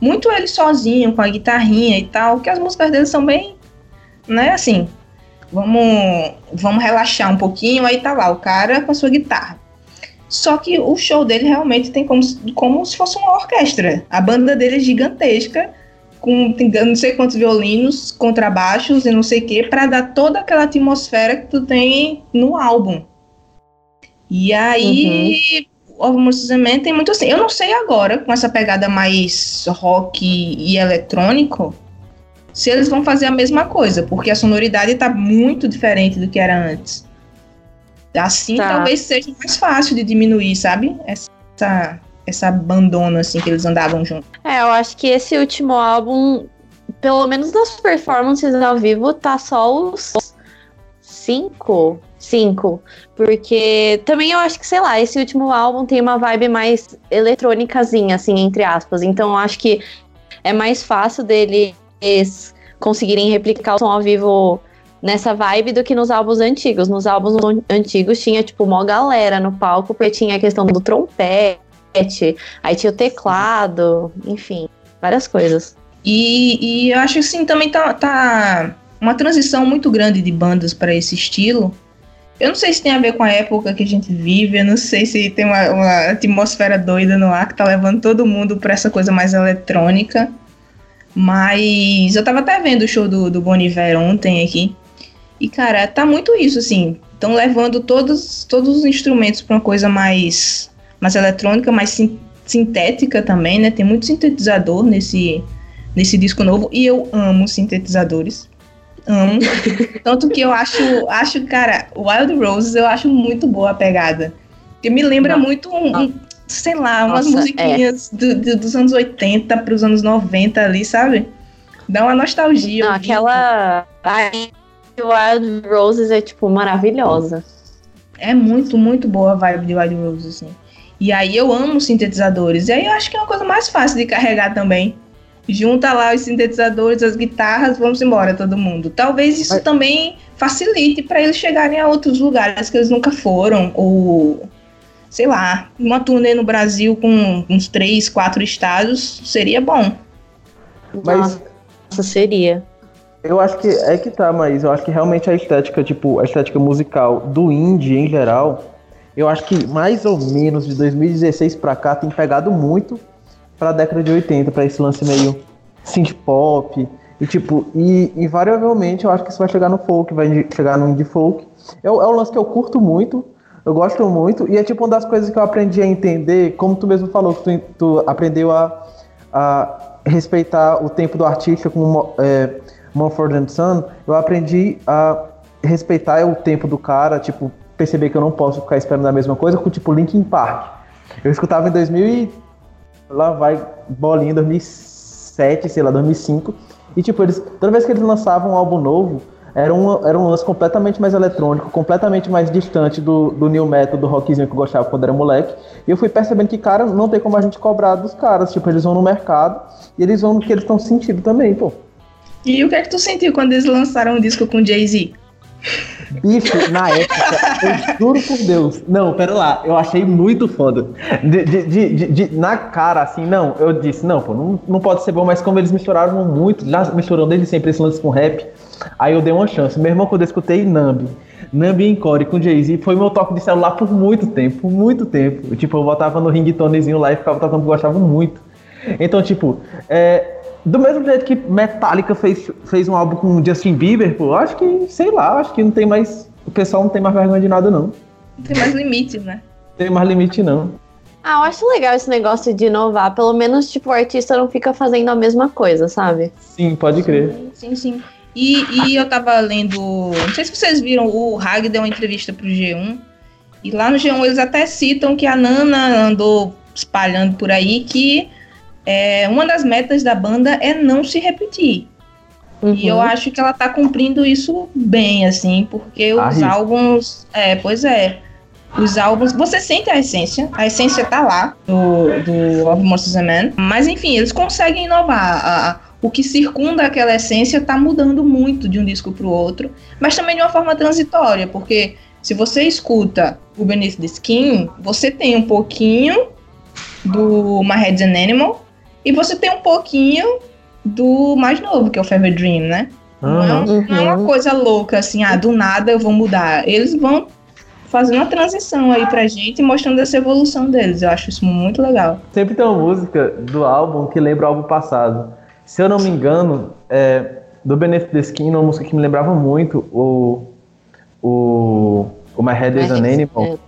muito ele sozinho, com a guitarrinha e tal, que as músicas dele são bem, né, assim, vamos, vamos relaxar um pouquinho, aí tá lá o cara com a sua guitarra. Só que o show dele realmente tem como, se- como se fosse uma orquestra. A banda dele é gigantesca, com tem não sei quantos violinos, contrabaixos e não sei o que, pra dar toda aquela atmosfera que tu tem no álbum. E aí, o Monsters and Men tem muito assim. Eu não sei agora, com essa pegada mais rock e eletrônico, se eles vão fazer a mesma coisa, porque a sonoridade tá muito diferente do que era antes. Assim, Tá. talvez seja mais fácil de diminuir, sabe? Essa, essa abandona, assim, que eles andavam juntos. É, eu acho que esse último álbum, pelo menos das performances ao vivo, tá só os cinco. Cinco. Porque também eu acho que, sei lá, esse último álbum tem uma vibe mais eletrônicazinha, assim, entre aspas. Então eu acho que é mais fácil conseguirem replicar o som ao vivo nessa vibe do que nos álbuns antigos. Nos álbuns antigos tinha, tipo, uma galera no palco, porque tinha a questão do trompete, aí tinha o teclado, enfim, várias coisas. E, e eu acho que assim também tá, tá uma transição muito grande de bandas para esse estilo. Eu não sei se tem a ver com a época que a gente vive, eu não sei se tem uma, uma atmosfera doida no ar que tá levando todo mundo para essa coisa mais eletrônica. Mas eu tava até vendo o show do, do Bon Iver ontem aqui. E, cara, tá muito isso, assim. Estão levando todos, todos os instrumentos pra uma coisa mais, mais eletrônica, mais sin- sintética também, né? Tem muito sintetizador nesse, nesse disco novo. E eu amo sintetizadores. Amo. Tanto que eu acho, acho, cara, Wild Roses eu acho muito boa a pegada. Porque me lembra Não. muito um, um, sei lá, umas Nossa, musiquinhas do- do- dos anos 80 pros anos 90 ali, sabe? Dá uma nostalgia. Não, aquela. A Wild Roses é, tipo, maravilhosa. É muito, muito boa a vibe de Wild Rose, assim. E aí eu amo sintetizadores. E aí eu acho que é uma coisa mais fácil de carregar também. Junta lá os sintetizadores, as guitarras, vamos embora, todo mundo. Talvez isso também facilite para eles chegarem a outros lugares que eles nunca foram. Ou, sei lá, uma turnê no Brasil com uns três, quatro estados seria bom. Mas Nossa, seria. eu acho que é que tá, mas eu acho que realmente a estética, tipo, a estética musical do indie em geral, eu acho que mais ou menos de 2016 pra cá tem pegado muito pra década de 80, pra esse lance meio synth pop. E tipo, e invariavelmente eu acho que isso vai chegar no folk, vai chegar no indie folk. É, o- é um lance que eu curto muito, eu gosto muito, e é tipo uma das coisas que eu aprendi a entender, como tu mesmo falou, que tu, tu aprendeu a, a respeitar o tempo do artista como Mo- é, Mumford and Son, eu aprendi a respeitar o tempo do cara, tipo, perceber que eu não posso ficar esperando a mesma coisa com tipo Linkin Park. Eu escutava em 2000 e lá vai bolinha 2007, sei lá, 2005. E tipo, eles toda vez que eles lançavam um álbum novo, era um, era um lance completamente mais eletrônico, completamente mais distante do, do new metal, do rockzinho que eu gostava quando era moleque. E eu fui percebendo que, cara, não tem como a gente cobrar dos caras. Tipo, eles vão no mercado e eles vão no que eles estão sentindo também, pô. E o que é que tu sentiu quando eles lançaram um disco com Jay-Z? Bicho, na época, eu juro por Deus. Não, pera lá, eu achei muito foda. De, de- de- de- na cara, assim, não, eu disse, não, pô, não, não pode ser bom, mas como eles misturaram muito, já misturam desde sempre esse lance com rap, aí eu dei uma chance. Meu irmão, quando eu escutei Nambi, Nambi Encore com Jay-Z, foi meu toque de celular por muito tempo, muito tempo. Tipo, eu botava no ringtonezinho lá e ficava tocando, eu gostava muito. Então, tipo, é, do mesmo jeito que Metallica fez, fez um álbum com Justin Bieber, pô, eu acho que, sei lá, acho que não tem mais. O pessoal não tem mais vergonha de nada, não. Não tem mais limite, né? Não tem mais limite, não. Ah, eu acho legal esse negócio de inovar. Pelo menos, tipo, o artista não fica fazendo a mesma coisa, sabe? Sim, pode crer. Sim, sim. E, e eu tava lendo. Não sei se vocês viram, o Hag deu uma entrevista pro G1. E lá no G1 eles até citam que a Nana andou espalhando por aí que é, uma das metas da banda é não se repetir. E eu Uhum. acho que ela tá cumprindo isso bem, assim, porque os Arrisca. álbuns. É, pois é. Os álbuns. Você sente a essência, a essência tá lá do, do Of Monsters and Men. Mas enfim, eles conseguem inovar. A- a- o que circunda aquela essência tá mudando muito de um disco pro outro, mas também de uma forma transitória, porque se você escuta o Beneath the Skin, você tem um pouquinho do My Head's an Animal e você tem um pouquinho do mais novo, que é o Fever Dream, né? Não, é, um- não é uma Uhum. coisa louca, assim, ah, do nada eu vou mudar. Eles vão fazendo uma transição aí pra gente, mostrando essa evolução deles. Eu acho isso muito legal. Sempre tem uma música do álbum que lembra o álbum passado. Se eu não me engano, é, do Benefit the Skin, uma música que me lembrava muito o, o, o My Head is an Animal.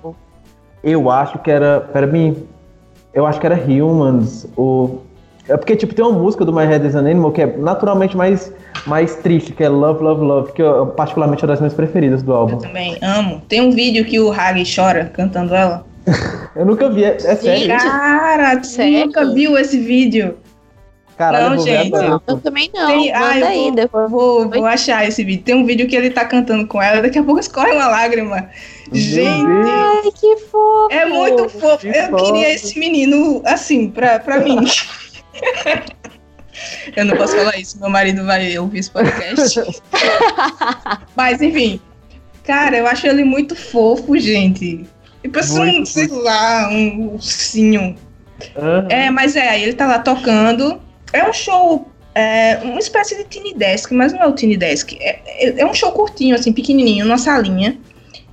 Eu acho que era. Pera mim. Eu acho que era Humans. O, é porque, tipo, tem uma música do My Head is an Animal que é naturalmente mais, mais triste, que é Love, Love, Love, que eu, particularmente é das minhas preferidas do Eu álbum. também amo. Tem um vídeo que o Hag chora cantando ela. Eu nunca vi, é, é sério. Cara, tu Sério? nunca viu esse vídeo? Caralho, Não, eu gente. agora. Eu também não. Tem- ah, eu aí, vou- depois. Vou, vou achar esse vídeo. Tem um vídeo que ele tá cantando com ela, daqui a pouco escorre uma lágrima. Gente. Ai, que fofo! é muito fofo. Que Eu fofo. queria esse menino assim, pra, pra mim. Eu não posso falar isso, meu marido vai ouvir esse podcast. Mas, enfim. Cara, eu acho ele muito fofo, gente. E parece um, Muito sei lá, um ursinho. Aham. É, mas é, ele tá lá tocando. É um show, é, uma espécie de Tiny Desk, mas não é o Tiny Desk. É, é- é um show curtinho, assim, pequenininho, numa salinha.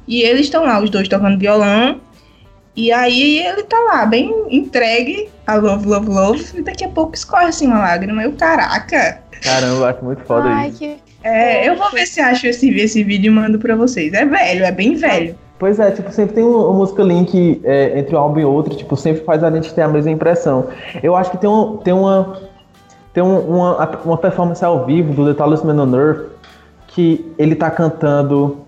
E eles estão lá, os dois tocando violão. E aí ele tá lá, bem entregue a Love, Love, Love. E daqui a pouco escorre, assim, uma lágrima. Eu, caraca. Caramba, eu acho muito foda Ai, isso. que É, eu vou ver se acho esse, esse vídeo e mando pra vocês. É velho, é bem velho. Pois é, tipo, sempre tem uma, música link é, entre um álbum e outro, tipo, sempre faz a gente ter a mesma impressão. Eu acho que tem, um, tem uma tem um- uma, uma performance ao vivo do The Tallest Man on Earth que ele tá cantando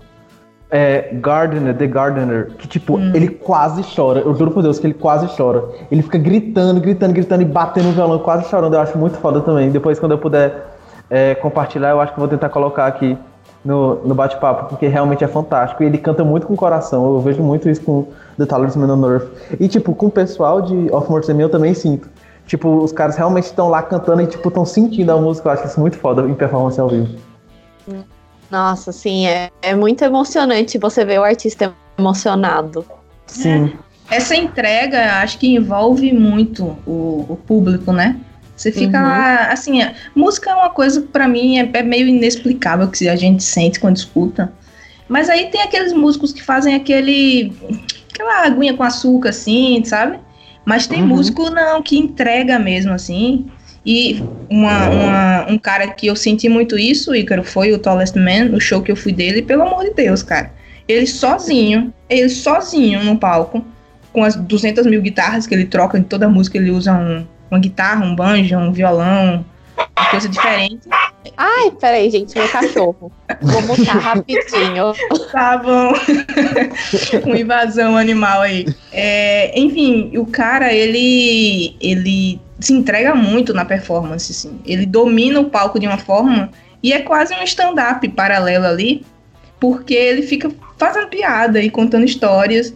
é, Gardener, The Gardener, que tipo, ele quase chora. Eu juro por Deus que ele quase chora. Ele fica gritando, gritando, gritando e batendo no violão, quase chorando. Eu acho muito foda também. Depois, quando eu puder é, compartilhar, eu acho que vou tentar colocar aqui no, no bate-papo, porque realmente é fantástico. E ele canta muito com o coração. Eu vejo muito isso com The Tallest Man on Earth. E, tipo, com o pessoal de Of Morse eu também sinto. Tipo, os caras realmente estão lá cantando e, tipo, estão sentindo a música. Eu acho isso muito foda em performance ao vivo. Nossa, assim, é, é muito emocionante você ver o artista emocionado. Sim. Essa entrega, acho que envolve muito o, o público, né? Você fica Uhum. lá, assim, a- música é uma coisa que pra mim é, é meio inexplicável que a gente sente quando escuta. Mas aí tem aqueles músicos que fazem aquele aquela aguinha com açúcar assim, sabe? Mas tem Uhum. músico não que entrega mesmo assim. E uma, uma- um cara que eu senti muito isso, Ícaro, foi o Tallest Man, o show que eu fui dele, pelo amor de Deus, cara. Ele sozinho, ele sozinho no palco, com as 200 mil guitarras que ele troca em toda música, ele usa um- uma guitarra, um banjo, um violão, uma coisa diferente. Ai, peraí, gente, meu cachorro. Vou mutar rapidinho. Tá bom. uma invasão animal aí. É, enfim, o cara, ele, ele se entrega muito na performance, assim. Ele domina o palco de uma forma e é quase um stand-up paralelo ali, porque ele fica fazendo piada e contando histórias.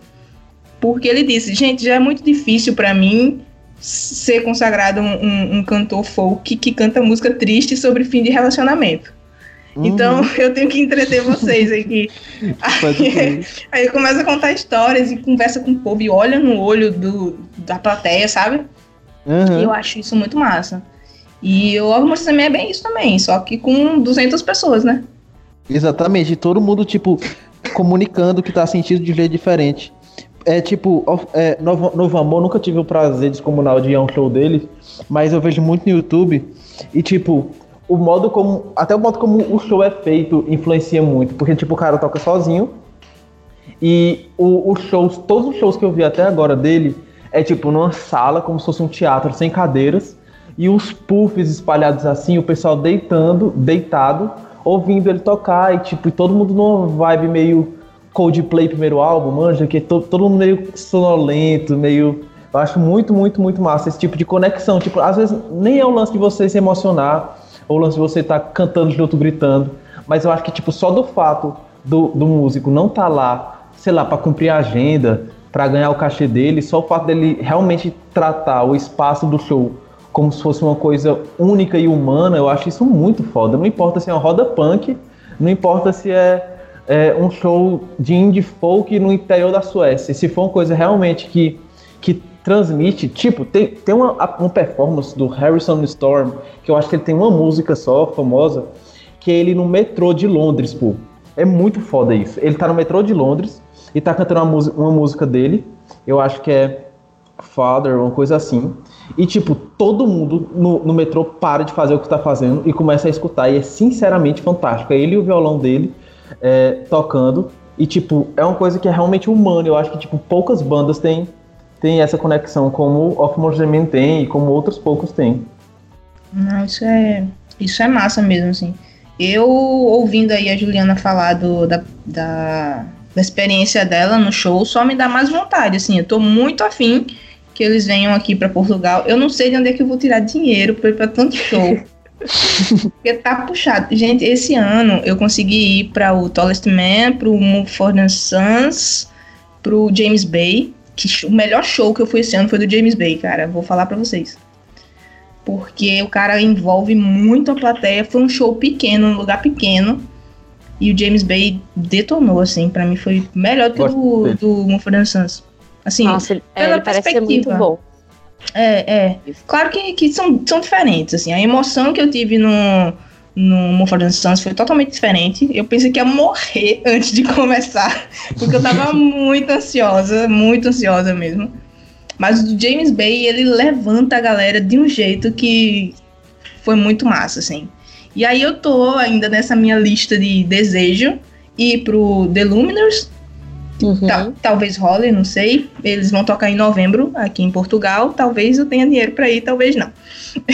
Porque ele disse, gente, já é muito difícil pra mim ser consagrado um, um- um cantor folk que canta música triste sobre fim de relacionamento. Então eu tenho que entreter vocês aqui. Aí ele começa a contar histórias e conversa com o povo e olha no olho do, da plateia, sabe? Uhum. E eu acho isso muito massa. E o Almoço também é bem isso também, só que com 200 pessoas, né? Exatamente, todo mundo, tipo, comunicando que tá sentindo de jeito diferente. É tipo, é, Novo, Novo Amor, nunca tive o prazer descomunal de ir a um show dele, mas eu vejo muito no YouTube e, tipo, o modo como. Até o modo como o show é feito influencia muito, porque, tipo, o cara toca sozinho e o- os shows, todos os shows que eu vi até agora dele é, tipo, numa sala, como se fosse um teatro sem cadeiras e os puffs espalhados assim, o pessoal deitando, deitado, ouvindo ele tocar e tipo, e todo mundo numa vibe meio Coldplay primeiro álbum, manja, que to, todo mundo meio sonolento, meio eu acho muito, muito, muito massa esse tipo de conexão, tipo, às vezes nem é o lance de você se emocionar ou o lance de você estar cantando junto, gritando, mas eu acho que tipo, só do fato do, do músico não estar lá, sei lá, para cumprir a agenda, para ganhar o cachê dele, só o fato dele realmente tratar o espaço do show como se fosse uma coisa única e humana, eu acho isso muito foda. Não importa se é uma roda punk, não importa se é, é um show de indie folk no interior da Suécia. Se for uma coisa realmente que, que transmite, tipo, tem, tem uma, uma performance do Harrison Storm, que eu acho que ele tem uma música só, famosa, que é ele no metrô de Londres, pô. É muito foda isso. Ele tá no metrô de Londres e tá cantando uma, música- uma música dele, eu acho que é Father, uma coisa assim. E, tipo, todo mundo no, no metrô para de fazer o que tá fazendo e começa a escutar. E é sinceramente fantástico. É ele e o violão dele é, tocando. E, tipo, é uma coisa que é realmente humana. Eu acho que, tipo, poucas bandas têm, têm essa conexão, como o Off Morseman tem e como outros poucos têm. Não, isso é, isso é massa mesmo, assim. Eu, ouvindo aí a Juliana falar do, da, da, da experiência dela no show, só me dá mais vontade, assim. Eu tô muito afim que eles venham aqui pra Portugal. Eu não sei de onde é que eu vou tirar dinheiro pra ir pra tanto show. Porque tá puxado. Gente, esse ano eu consegui ir pra o Tallest Man, pro Mumford Sons, pro James Bay. Que show- o melhor show que eu fui esse ano foi do James Bay, cara. Vou falar pra vocês. porque o cara envolve muito a plateia. Foi um show pequeno, um lugar pequeno. E o James Bay detonou, assim. Pra mim foi melhor que o dele. do Mumford Sons. Assim, Nossa, ele, é, pela ele parece ser muito perspectiva. bom. é, é. Claro que, que são, são diferentes, assim. A emoção que eu tive no, no Mumford Sons foi totalmente diferente. Eu pensei que ia morrer antes de começar, porque eu tava muito ansiosa, muito ansiosa mesmo. Mas o James Bay, ele levanta a galera de um jeito que foi muito massa, assim. E aí eu tô ainda nessa minha lista de desejo ir pro The Luminers, Uhum. Ta- talvez role, não sei. Eles vão tocar em novembro aqui em Portugal. Talvez eu tenha dinheiro pra ir, talvez não.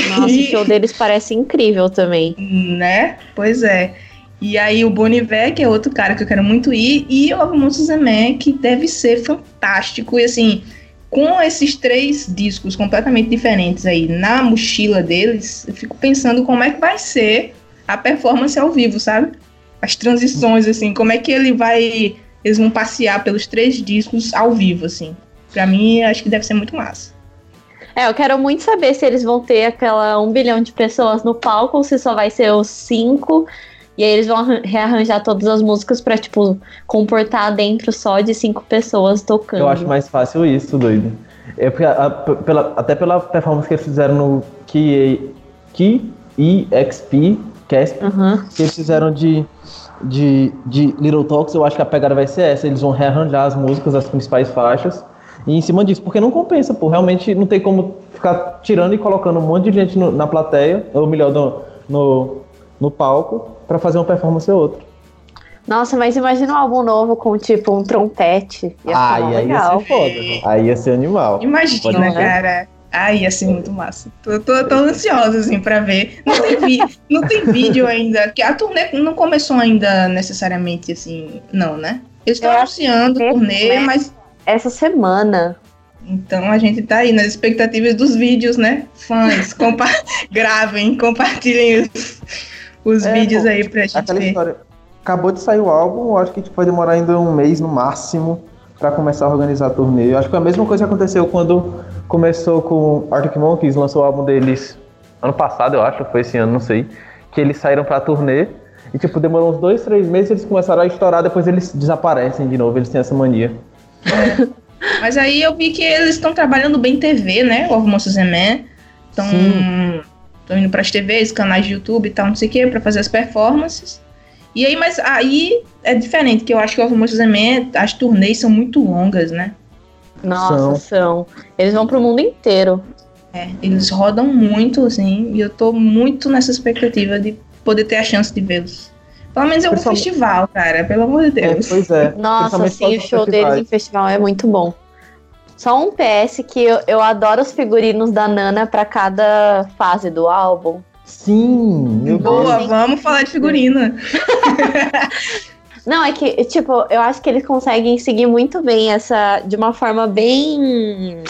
Nossa, o show deles parece incrível também. Né? Pois é. E aí o Boniver, que é outro cara que eu quero muito ir, e o Zemé, que deve ser fantástico. E assim, com esses três discos completamente diferentes aí na mochila deles, eu fico pensando como é que vai ser a performance ao vivo, sabe? As transições, assim, como é que ele vai. Eles vão passear pelos três discos ao vivo, assim. Pra mim, acho que deve ser muito massa. É, eu quero muito saber se eles vão ter aquela um bilhão de pessoas no palco ou se só vai ser os cinco. E aí eles vão arran- rearranjar todas as músicas pra, tipo, comportar dentro só de cinco pessoas tocando. Eu acho mais fácil isso, doido. É porque a- p- pela- até pela performance que eles fizeram no Key, Key EXP, Casp, Aham. que eles fizeram de, de, de Little Talks, eu acho que a pegada vai ser essa. Eles vão rearranjar as músicas, as principais faixas. E em cima disso, porque não compensa, pô. Realmente não tem como ficar tirando e colocando um monte de gente no- na plateia, ou melhor, no, no, no palco, pra fazer uma performance ou outra. Nossa, mas imagina um álbum novo com, tipo, um trompete. Ia mó Ai, aí ia ser foda. Aí ia ser animal. Imagina, Pode cara. Ai, ia ser muito massa. Tô, tô, tô ansiosa, assim, pra ver. Não tem, vi não tem vídeo ainda. Porque a turnê não começou ainda necessariamente, assim, não, né? Eles estão anunciando que turnê, né? mas. Essa semana. Então a gente tá aí nas expectativas dos vídeos, né? Fãs, compa gravem, compartilhem os, os É, vídeos pô, aí pra gente Aquela ver. história. Acabou de sair o álbum, eu acho que tipo, vai demorar ainda um mês no máximo pra começar a organizar a turnê. Eu acho que foi a mesma coisa que aconteceu quando começou com Arctic Monkeys, lançou o álbum deles ano passado, eu acho, foi esse ano, não sei. Que eles saíram pra turnê e tipo, demorou uns dois, três meses eles começaram a estourar, depois eles desaparecem de novo, eles têm essa mania. Mas aí eu vi que eles estão trabalhando bem TV, né? O Almoço Zemé. Estão Sim. indo pras TVs, canais de YouTube e tal, não sei o que, pra fazer as performances. E aí, mas aí é diferente, que eu acho que o Almoço Zemé, as turnês são muito longas, né? Nossa, São. são. Eles vão pro mundo inteiro. É, eles rodam muito, assim, e eu tô muito nessa expectativa de poder ter a chance de vê-los. Pelo menos em algum Pessoal- festival, cara, pelo amor de É, Deus. pois é. Nossa, sim, o show dos deles em festivais. festival é muito bom. Só um PS que eu, eu adoro os figurinos da Nana pra cada fase do álbum. Sim, meu Boa, Deus. vamos falar de figurina. Não, é que, tipo, eu acho que eles conseguem seguir muito bem essa. De uma forma bem.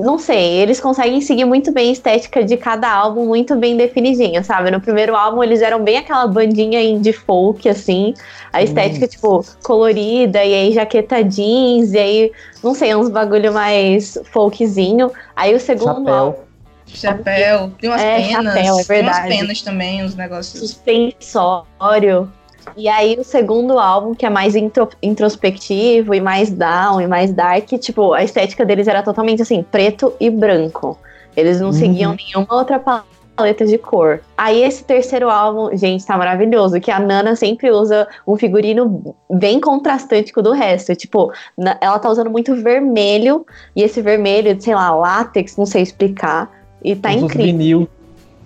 Não sei, eles conseguem seguir muito bem a estética de cada álbum, muito bem definidinha, sabe? No primeiro álbum eles eram bem aquela bandinha indie folk, assim, a estética, tipo, colorida, e aí jaqueta jeans, e aí, não sei, uns bagulho mais folkzinho. Aí o segundo álbum. Chapéu. Chapéu, tem umas É, penas. chapéu, é Tem umas verdade. penas também, uns negócios. suspensório. E aí o segundo álbum, que é mais intro- introspectivo e mais down e mais dark, tipo, a estética deles era totalmente assim, preto e branco. Eles não Uhum. seguiam nenhuma outra paleta de cor. Aí esse terceiro álbum, gente, tá maravilhoso, que a Nana sempre usa um figurino bem contrastante com o do resto. Tipo, na- ela tá usando muito vermelho, e esse vermelho, sei lá, látex, não sei explicar. E tá incrível. vinil.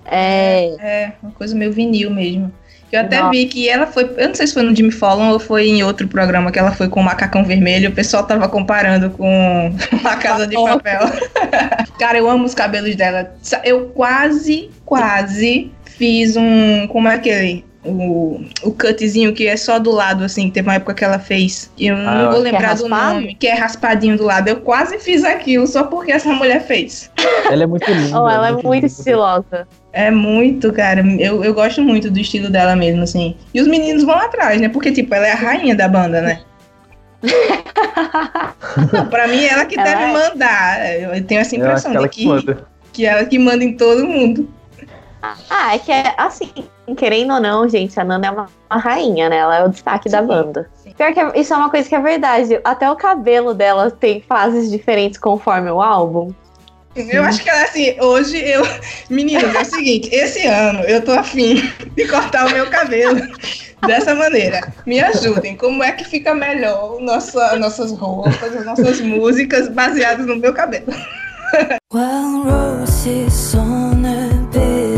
É, É, uma coisa meio vinil mesmo. Eu até Nossa. vi que ela foi. Eu não sei se foi no Jimmy Fallon ou foi em outro programa que ela foi com o macacão vermelho. O pessoal tava comparando com a casa de papel. Cara, eu amo os cabelos dela. Eu quase, quase fiz um. Como é aquele? O, o cutzinho que é só do lado, assim. Teve uma época que ela fez. Eu Ah, não eu vou é lembrar do raspado? nome, que é raspadinho do lado. Eu quase fiz aquilo só porque essa mulher fez. Ela é muito linda. oh, ela é muito linda. estilosa. É muito, cara. Eu, eu gosto muito do estilo dela mesmo, assim. E os meninos vão atrás, né? Porque, tipo, ela é a rainha da banda, né? Não, pra mim, ela que Ela deve é. mandar. Eu tenho essa impressão que ela de que que, manda. que ela que manda em todo mundo. Ah, é que é assim, querendo ou não, gente, a Nana é uma, uma rainha, né? Ela é o destaque da Sim, banda. sim. Pior que é- isso é uma coisa que é verdade. Até o cabelo dela tem fases diferentes conforme o álbum. Eu acho que assim, hoje eu. Meninas, é o seguinte, esse ano eu tô afim de cortar o meu cabelo dessa maneira. Me ajudem. Como é que fica melhor nossa, nossas roupas, as nossas músicas baseadas no meu cabelo? Roses on a bed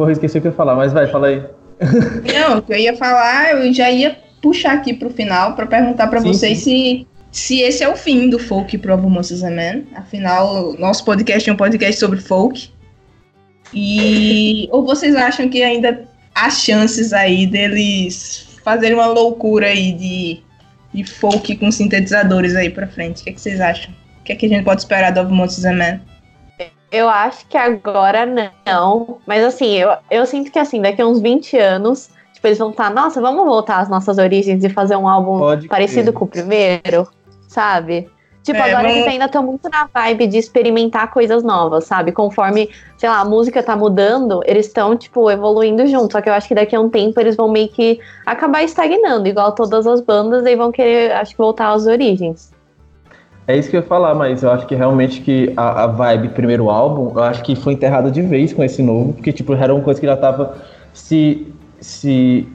Porra, esqueci o que eu ia falar, mas vai, fala aí. Não, o que eu ia falar, eu já ia puxar aqui pro final pra perguntar pra Sim, vocês se, se esse é o fim do folk pro Ovo Monsters and Men. Afinal, nosso podcast é um podcast sobre folk. E ou vocês acham que ainda há chances aí deles fazerem uma loucura aí de, de folk com sintetizadores aí pra frente? O que, é que vocês acham? O que, é que a gente pode esperar do Ovo Monsters and Men? Eu acho que agora não, mas assim, eu, eu sinto que assim, daqui a uns 20 anos, Tipo, eles vão estar, nossa, vamos voltar às nossas origens e fazer um álbum Pode parecido com o primeiro, sabe? Tipo, É, agora vamos- eles ainda estão muito na vibe de experimentar coisas novas, sabe? Conforme, sei lá, a música tá mudando, eles estão, tipo, evoluindo junto. Só que eu acho que daqui a um tempo eles vão meio que acabar estagnando, igual todas as bandas, e vão querer, acho que, voltar às origens. É isso que eu ia falar, mas eu acho que realmente que a, a vibe primeiro álbum, eu acho que foi enterrada de vez com esse novo, porque tipo, era uma coisa que já tava se, se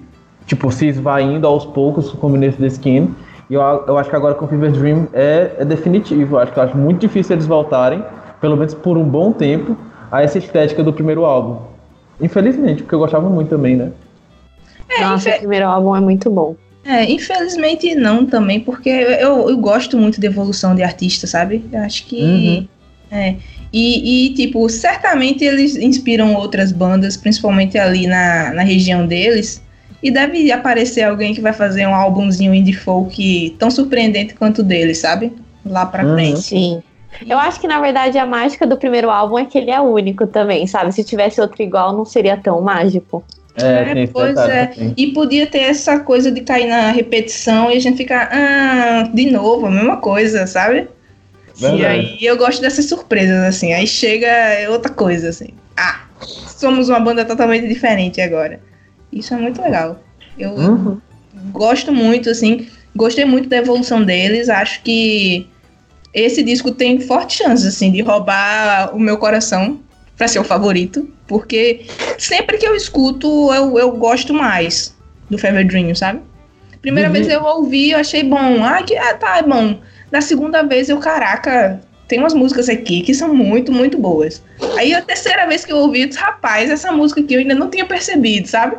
tipo, se esvaindo aos poucos com o Ministro da Skin. E eu, eu acho que agora com Fever Dream é, é definitivo. Eu acho que eu acho muito difícil eles voltarem, pelo menos por um bom tempo, a essa estética do primeiro álbum. Infelizmente, porque eu gostava muito também, né? Nossa, infe- o primeiro álbum é muito bom. É, infelizmente não também, porque eu, eu gosto muito de evolução de artista, sabe? Eu acho que. Uhum. É. E, e, tipo, certamente eles inspiram outras bandas, principalmente ali na, na região deles. E deve aparecer alguém que vai fazer um álbumzinho indie folk tão surpreendente quanto o deles, sabe? Lá pra Uhum. frente. Sim. Eu acho que, na verdade, a mágica do primeiro álbum é que ele é único também, sabe? Se tivesse outro igual, não seria tão mágico. É, É, pois detalhe é. também. E podia ter essa coisa de cair na repetição e a gente ficar, ah, de novo, a mesma coisa, sabe? E Verdade. aí eu gosto dessas surpresas, assim. Aí chega outra coisa, assim. Ah, somos uma banda totalmente diferente agora. Isso é muito legal. Eu Uhum. gosto muito, assim. Gostei muito da evolução deles. Acho que esse disco tem forte chance, assim, de roubar o meu coração pra ser o favorito. Porque sempre que eu escuto, eu, eu gosto mais do Fever Dream, sabe? Primeira Uhum. vez eu ouvi, eu achei bom. Ah, que, ah, tá, é bom. Da segunda vez eu, caraca, tem umas músicas aqui que são muito, muito boas. Aí a terceira vez que eu ouvi, eu disse, rapaz, essa música aqui eu ainda não tinha percebido, sabe?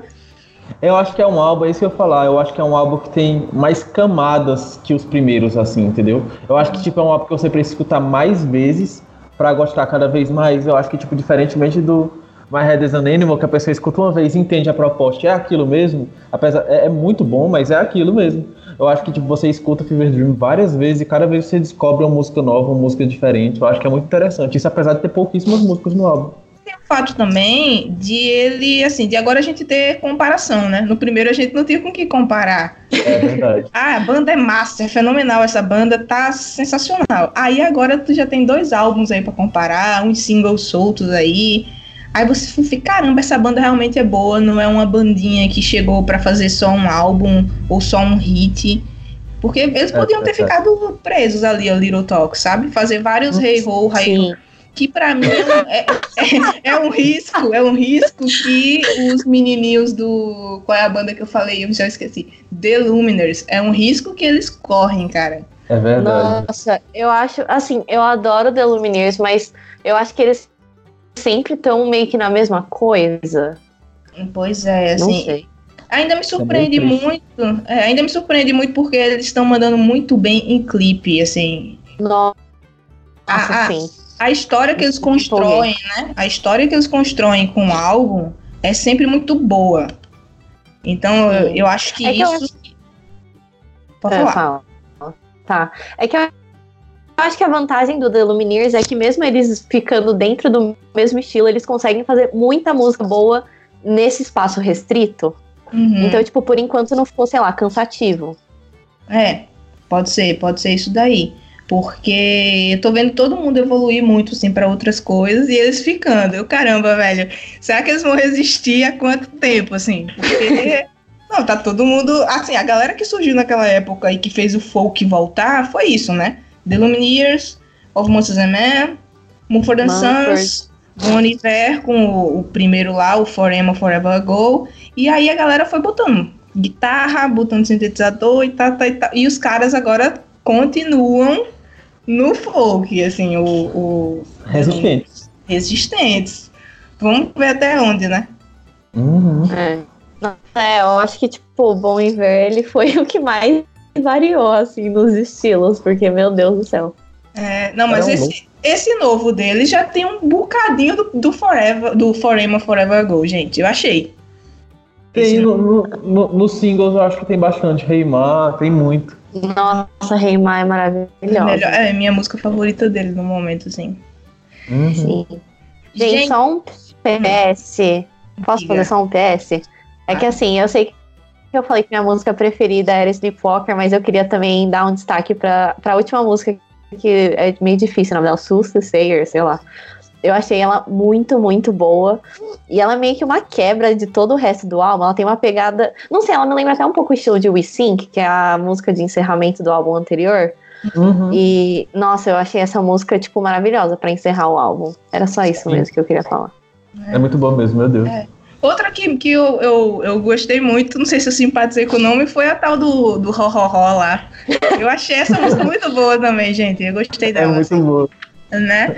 Eu acho que é um álbum, é isso que eu ia falar, eu acho que é um álbum que tem mais camadas que os primeiros, assim, entendeu? Eu acho que tipo, é um álbum que você precisa escutar mais vezes pra gostar cada vez mais. Eu acho que, tipo, diferentemente do My Head is an Animal, que a pessoa escuta uma vez entende a proposta, é aquilo mesmo, apesar, é, é muito bom, mas é aquilo mesmo. Eu acho que tipo, você escuta Fever Dream várias vezes e cada vez você descobre uma música nova, uma música diferente. Eu acho que é muito interessante. Isso apesar de ter pouquíssimas músicas no álbum. Tem o fato também de ele, assim, de agora a gente ter comparação, né? No primeiro a gente não tinha com o que comparar. É verdade. Ah, a banda é massa, é fenomenal, essa banda tá sensacional. Aí agora tu já tem dois álbuns aí pra comparar, uns singles soltos aí. Aí você fica, caramba, essa banda realmente é boa, não é uma bandinha que chegou pra fazer só um álbum ou só um hit. Porque eles É, podiam ter é, é. ficado presos ali ao Little Talk, sabe? Fazer vários Hey Ho, Hey Ho, que pra mim é, é- é um risco, é um risco que os menininhos do. Qual é a banda que eu falei? Eu já esqueci. The Luminers. É um risco que eles correm, cara. É verdade. Nossa, eu acho, assim, eu adoro The Lumineers, mas eu acho que eles sempre estão meio que na mesma coisa. Pois é, Não assim. sei. Ainda me surpreende triste. muito. é, ainda me surpreende muito porque eles estão mandando muito bem em clipe, assim. Nossa, Ah, ah, sim. A história que eles constroem, né? A história que eles constroem com o álbum é sempre muito boa. Então, eu, eu acho que É que eu isso. Pode É, falar. fala. Tá. É que eu acho que a vantagem do The Lumineers é que mesmo eles ficando dentro do mesmo estilo, eles conseguem fazer muita música boa nesse espaço restrito. Uhum. Então, tipo, por enquanto não ficou, sei lá, cansativo. É, pode ser, pode ser isso daí. Porque eu tô vendo todo mundo evoluir muito, assim, pra outras coisas e eles ficando. Eu, caramba, velho, será que eles vão resistir há quanto tempo, assim? Porque. Não, tá todo mundo. Assim, a galera que surgiu naquela época e que fez o folk voltar foi isso, né? The Lumineers, Of Monsters and Men, Mumford and. Sons, Bon Iver com o, o primeiro lá, o Forever Forever Ago. E aí a galera foi botando guitarra, botando sintetizador e tal, tal, e tal. E os caras agora continuam no folk, assim, o, o Resistente. resistentes. Vamos ver até onde, né? Uhum. É. É, eu acho que, tipo, o Bom Iver, ele foi o que mais variou, assim, nos estilos, porque, meu Deus do céu. É, não, mas É um esse, esse novo dele já tem um bocadinho do, do Forever, do Forever Forever Ago, gente. Eu achei. Tem no, no, no- nos singles eu acho que tem bastante. Reimar, tem muito. Nossa, Reimar é É, maravilhosa. melhor, é minha música favorita dele no momento, assim. Uhum. Sim. Gente, só um PS. Posso fazer só um PS? É que assim, eu sei eu falei que minha música preferida era Sleepwalker, mas eu queria também dar um destaque pra, pra última música, que é meio difícil, o nome dela, Susta Sayer, sei lá. Eu achei ela muito, muito boa. E ela é meio que uma quebra de todo o resto do álbum. Ela tem uma pegada. Não sei, ela me lembra até um pouco o estilo de We Sync, que é a música de encerramento do álbum anterior. Uhum. E, nossa, eu achei essa música, tipo, maravilhosa pra encerrar o álbum. Era só isso mesmo que eu queria falar. É muito bom mesmo, meu Deus. Outra que, que eu, eu, eu gostei muito, não sei se eu simpatizei com o nome, foi a tal do, do Ho Ho Ho lá. Eu achei essa música muito boa também, gente. Eu gostei É dela. muito assim, bom. né?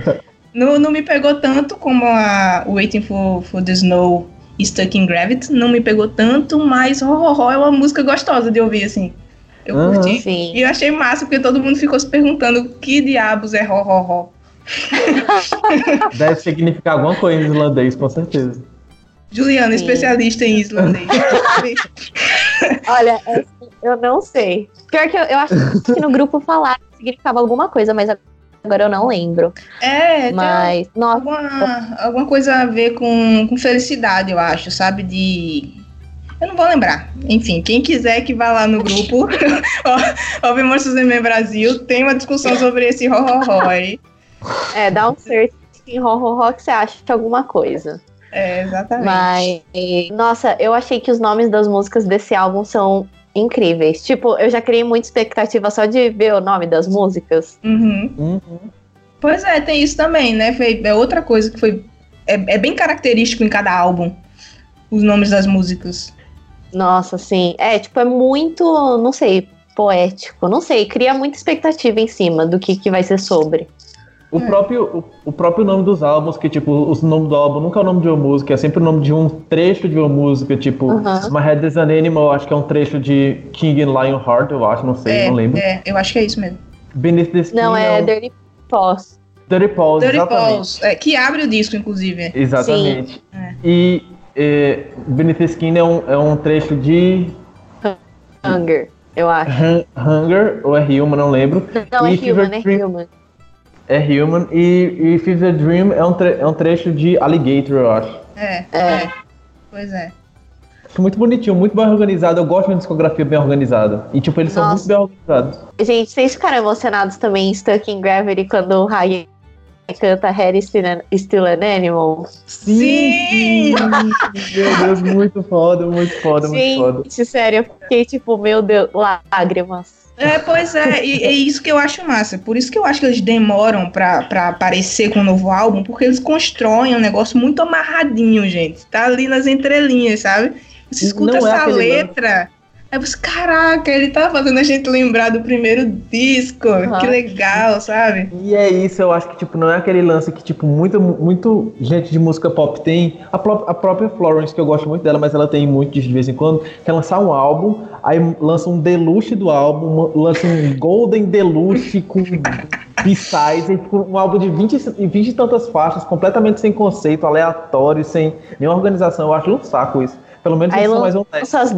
Não, não me pegou tanto como a Waiting for, for the Snow Stuck in Gravity. Não me pegou tanto, mas Ho Ho Ho é uma música gostosa de ouvir, assim. Eu Aham. curti. Sim. E eu achei massa, porque todo mundo ficou se perguntando que diabos é Ho Ho Ho. Deve significar alguma coisa em islandês, com certeza. Juliana, Sim. especialista em islandês. Olha, eu não sei. Pior que eu, eu acho que no grupo falaram que significava alguma coisa, mas agora eu não lembro. é, tem Mas, nossa, alguma, alguma coisa a ver com, com felicidade, eu acho, sabe? De. Eu não vou lembrar. Enfim, quem quiser que vá lá no grupo, Ouve Monstros em Brasil, tem uma discussão sobre esse horror aí. é, dá um search em Ho Ho Ho que você acha de alguma coisa. É, exatamente. Mas, nossa, eu achei que os nomes das músicas desse álbum são incríveis. Tipo, eu já criei muita expectativa só de ver o nome das músicas. Uhum. Uhum. Pois é, tem isso também, né? Foi, é outra coisa que foi. É, é bem característico em cada álbum. Os nomes das músicas. Nossa, sim. É, tipo, é muito, não sei, poético. Não sei, cria muita expectativa em cima do que, que vai ser sobre. O, próprio, o, o próprio nome dos álbuns, que tipo, o nome do álbum nunca é o nome de uma música, é sempre o nome de um trecho de uma música, tipo, Uhum. My Head is an Animal, acho que é um trecho de King and Lionheart, eu acho, não sei, é, não lembro. é, eu acho que é isso mesmo. Beneath the Skin Não, é um- Dirty Paws. Dirty Paws, Dirty exatamente. Paws, é, que abre o disco, inclusive. Exatamente. Sim. É. E é, Beneath the Skin é um, é um trecho de Hunger, eu acho. Hun- Hunger, ou é Human, não lembro. Não, é E Fever Human, é Dream- Human. É Human. E, e Fever Dream é um, é um trecho de Alligator, eu acho. É, É. é. Pois é. Muito bonitinho, muito bem organizado. Eu gosto de uma discografia bem organizada. E, tipo, eles são Nossa. muito bem organizados. Gente, vocês ficaram emocionados também em Stuck in Gravity quando o Ryan canta Harry Still an, Still an Animal? Sim! Meu Deus, muito foda, muito foda, muito foda. Gente, sério, eu fiquei tipo, meu Deus, lágrimas. É, pois é, e é isso que eu acho massa. Por isso que eu acho que eles demoram pra, pra aparecer com o novo álbum, porque eles constroem um negócio muito amarradinho, gente. Tá ali nas entrelinhas, sabe? Você escuta Não é essa aquele letra. Aí você, caraca, ele tá fazendo a gente lembrar do primeiro disco. Uhum. Que legal, sabe? E é isso, eu acho que, tipo, não é aquele lance que, tipo, muito, muito gente de música pop tem. A, pró- a própria Florence, que eu gosto muito dela, mas ela tem muito disso de vez em quando, quer lançar um álbum, aí lança um deluxe do álbum, lança um Golden Deluxe com B-sides, e fica um álbum de 20, e 20 e tantas faixas, completamente sem conceito, aleatório, sem nenhuma organização. Eu acho um saco isso. Pelo menos Aí eles são mais honestos. lança as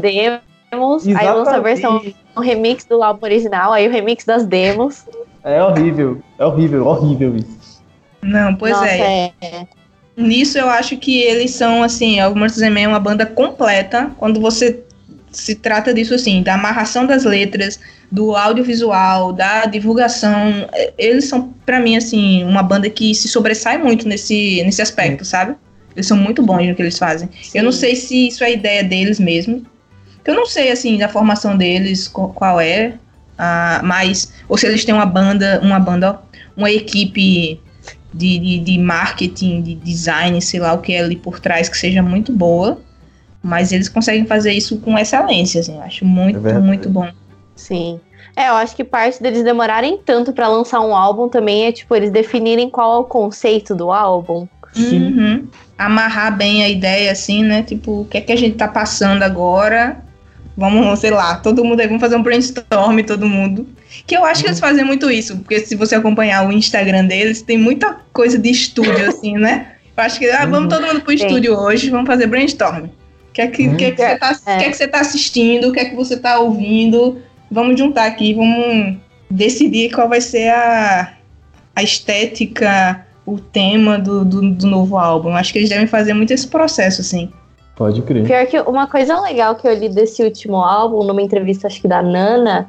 demos, aí lança a versão, Exatamente. um remix do álbum original, aí o remix das demos. É horrível, é horrível, horrível isso. Não, pois Nossa, é. é. Nisso eu acho que eles são, assim, o Mortos é uma banda completa quando você se trata disso, assim, da amarração das letras, do audiovisual, da divulgação. É, Eles são, pra mim, assim, uma banda que se sobressai muito nesse, nesse aspecto, sabe? Eles são muito bons no que eles fazem. Eu não Sim. sei se isso é ideia deles mesmo. Eu não sei, assim, da formação deles, qual é. ah, mas, ou se eles têm uma banda, uma banda, ó, uma equipe de, de, de marketing, de design, sei lá o que é ali por trás, que seja muito boa. Mas eles conseguem fazer isso com excelência, assim. Eu acho muito, É muito bom. Sim. É, eu acho que parte deles demorarem tanto pra lançar um álbum também é, tipo, eles definirem qual é o conceito do álbum. Uhum. Amarrar bem a ideia, assim, né? Tipo, o que é que a gente tá passando agora? Vamos, sei lá, todo mundo aí, vamos fazer um brainstorm, todo mundo. Que eu acho que eles fazem muito isso, porque se você acompanhar o Instagram deles, tem muita coisa de estúdio, assim, né? Eu acho que, ah, vamos todo mundo pro estúdio hoje, vamos fazer brainstorm. O que é que, Hum. que, é que, você tá, É. que é que você tá assistindo? O que é que você tá ouvindo? Vamos juntar aqui, vamos decidir qual vai ser a, a estética, o tema do, do, do novo álbum. Acho que eles devem fazer muito esse processo, assim. Pode crer. Pior que uma coisa legal que eu li desse último álbum, numa entrevista acho que da Nana,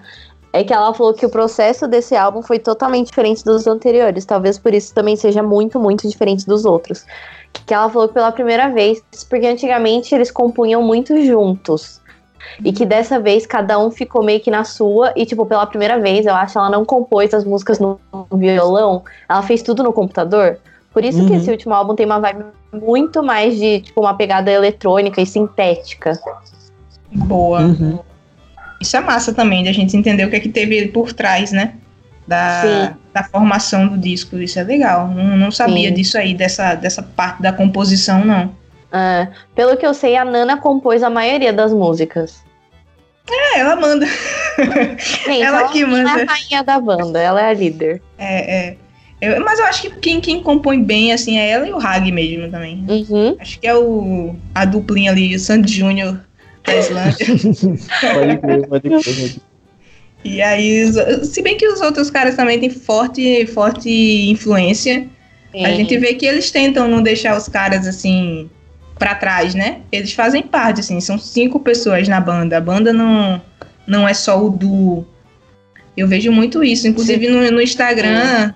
é que ela falou que o processo desse álbum foi totalmente diferente dos anteriores. Talvez por isso também seja muito, muito diferente dos outros. Que ela falou pela primeira vez, porque antigamente eles compunham muito juntos. E que dessa vez cada um ficou meio que na sua. E, tipo, pela primeira vez, eu acho, ela não compôs as músicas no violão. Ela fez tudo no computador. Por isso que Uhum. esse último álbum tem uma vibe muito mais de, tipo, uma pegada eletrônica e sintética. Boa. Uhum. Isso é massa também, da gente entender o que é que teve por trás, né? Da, Sim. da formação do disco. Isso é legal. Não, não sabia Sim. disso aí, dessa, dessa parte da composição, não. Ah, pelo que eu sei, a Nana compôs a maioria das músicas. É, ela manda. Gente, Ela que não é manda. a rainha da banda, ela é a líder. É, é. Eu- mas eu acho que quem, quem compõe bem, assim, é ela e o Hag mesmo também. Uhum. Acho que é o, a duplinha ali, o Sandy Júnior da Islândia. Pode crer, pode crer. pode crer. e aí, se bem que os outros caras também têm forte, forte influência, a Sim. gente vê que eles tentam não deixar os caras assim pra trás, né? Eles fazem parte, assim, são cinco pessoas na banda. A banda não, não é só o duo. Eu vejo muito isso, inclusive no, no Instagram.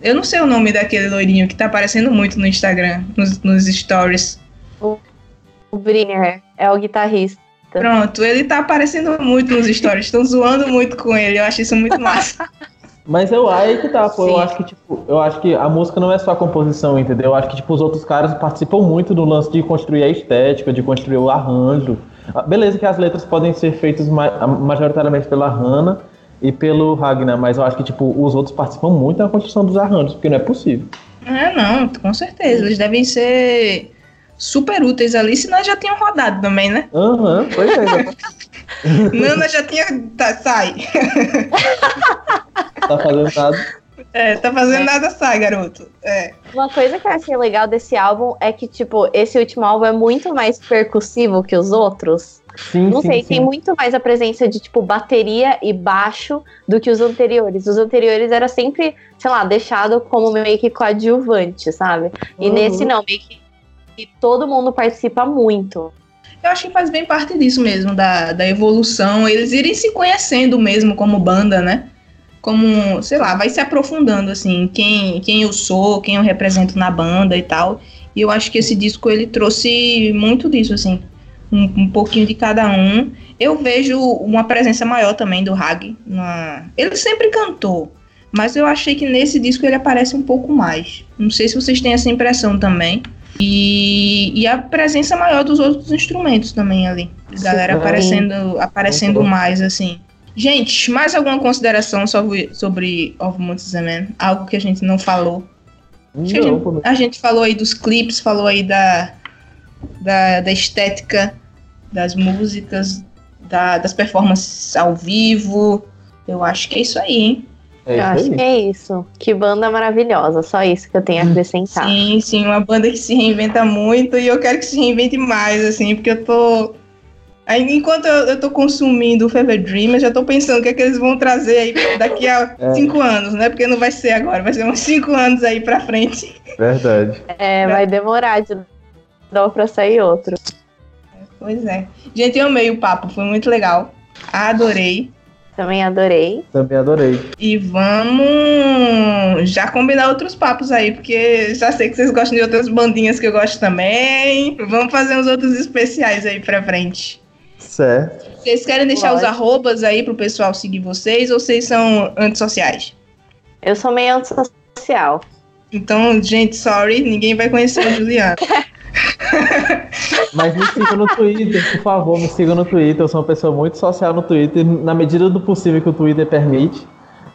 Eu não sei o nome daquele loirinho que tá aparecendo muito no Instagram, nos, nos stories. O Briner é o guitarrista. Pronto, ele tá aparecendo muito nos stories, estão zoando muito com ele, eu acho isso muito massa. Mas eu aí que tá, pô. Eu Sim. acho que, tipo, eu acho que a música não é só a composição, entendeu? Eu acho que, tipo, os outros caras participam muito do lance de construir a estética, de construir o arranjo. Ah, Beleza que as letras podem ser feitas ma- majoritariamente pela Hannah e pelo Ragnar, mas eu acho que, tipo, os outros participam muito da construção dos arranjos, porque não é possível. É, não, com certeza, eles devem ser super úteis ali, senão já tinham rodado também, né? Aham, pois é. Nana já tinha. Tá, sai. tá fazendo nada. É, tá fazendo nada, sai, garoto. É. Uma coisa que eu achei legal desse álbum é que, tipo, esse último álbum é muito mais percussivo que os outros. Sim, Não sim, sei, sim. tem muito mais a presença de, tipo, bateria e baixo do que os anteriores. Os anteriores era sempre, sei lá, deixado como meio que coadjuvante, sabe? E Uhum. nesse não, meio que todo mundo participa muito. Eu acho que faz bem parte disso mesmo, da, da evolução, eles irem se conhecendo mesmo como banda, né? Como, sei lá, vai se aprofundando, assim, quem, quem eu sou, quem eu represento na banda e tal. E eu acho que esse disco, ele trouxe muito disso, assim, um, um pouquinho de cada um. Eu vejo uma presença maior também do Hag. Na... Ele sempre cantou, mas eu achei que nesse disco ele aparece um pouco mais. Não sei se vocês têm essa impressão também. E, e a presença maior dos outros instrumentos também ali. A galera Sim. aparecendo, aparecendo mais, assim. Gente, mais alguma consideração sobre, sobre Of Months and Men? Algo que a gente não falou? Que a, Não, gente, a gente falou aí dos clipes, falou aí da, da, da estética das músicas, da- das performances ao vivo. Eu acho que é isso aí, hein? é eu acho que é isso. Que banda maravilhosa. Só isso que eu tenho a acrescentar. Sim, sim, uma banda que se reinventa muito e eu quero que se reinvente mais, assim, porque eu tô. Aí, enquanto eu, eu tô consumindo o Fever Dream, eu já tô pensando o que é que eles vão trazer aí daqui a É. cinco anos, né? Porque não vai ser agora, vai ser uns cinco anos aí pra frente. Verdade. É, vai demorar de novo pra sair outro. Pois é. Gente, eu amei o papo, foi muito legal. Adorei. Também adorei. Também adorei. E vamos já combinar outros papos aí, porque já sei que vocês gostam de outras bandinhas que eu gosto também. Vamos fazer uns outros especiais aí pra frente. Certo. Vocês querem deixar os Lógico. arrobas aí pro pessoal seguir vocês ou vocês são antissociais? Eu sou meio antissocial. Então, gente, sorry, ninguém vai conhecer o Juliano. Mas me siga no Twitter, por favor, me siga no Twitter. Eu sou uma pessoa muito social no Twitter, na medida do possível que o Twitter permite.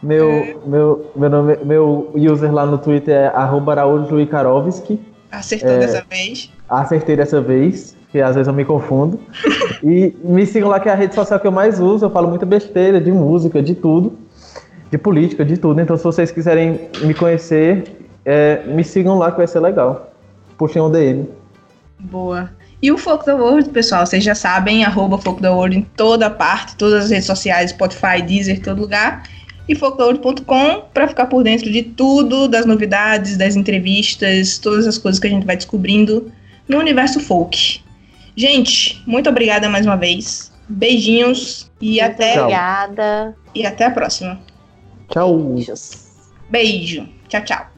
Meu, meu, meu, nome, meu user lá no Twitter é arroba Araújo Ikarovski. Acertou É. dessa vez. Acertei dessa vez, porque às vezes eu me confundo. E me sigam lá, que é a rede social que eu mais uso. Eu falo muita besteira de música, de tudo, de política, de tudo. Então, se vocês quiserem me conhecer, é, me sigam lá, que vai ser legal. Puxem um DM. Boa. E o Folk the World, pessoal, vocês já sabem, arroba Folk the World em toda parte, todas as redes sociais, Spotify, Deezer, todo lugar. E folktheworld.com para ficar por dentro de tudo, das novidades, das entrevistas, todas as coisas que a gente vai descobrindo no universo folk. Gente, muito obrigada mais uma vez. Beijinhos e Muito até. Obrigada. e até a próxima. Tchau. Beijos. Beijo. Tchau, tchau.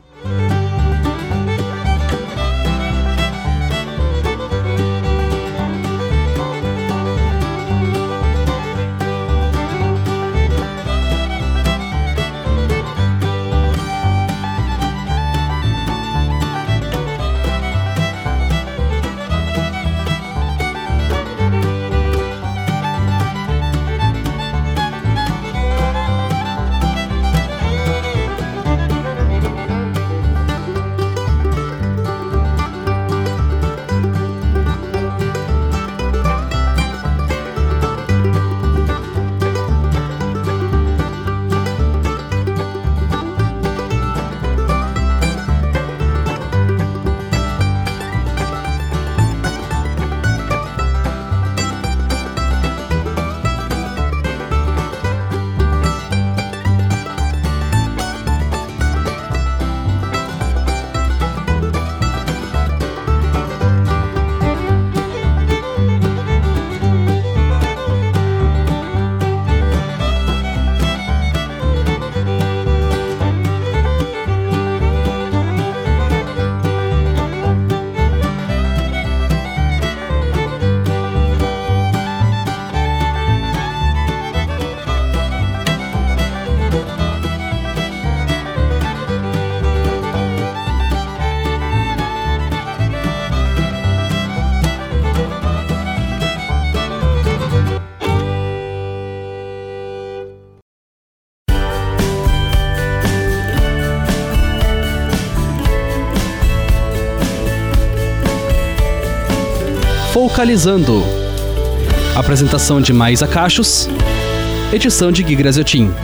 Focalizando. Apresentação de Maísa Cachos. Edição de Gui Graziotin.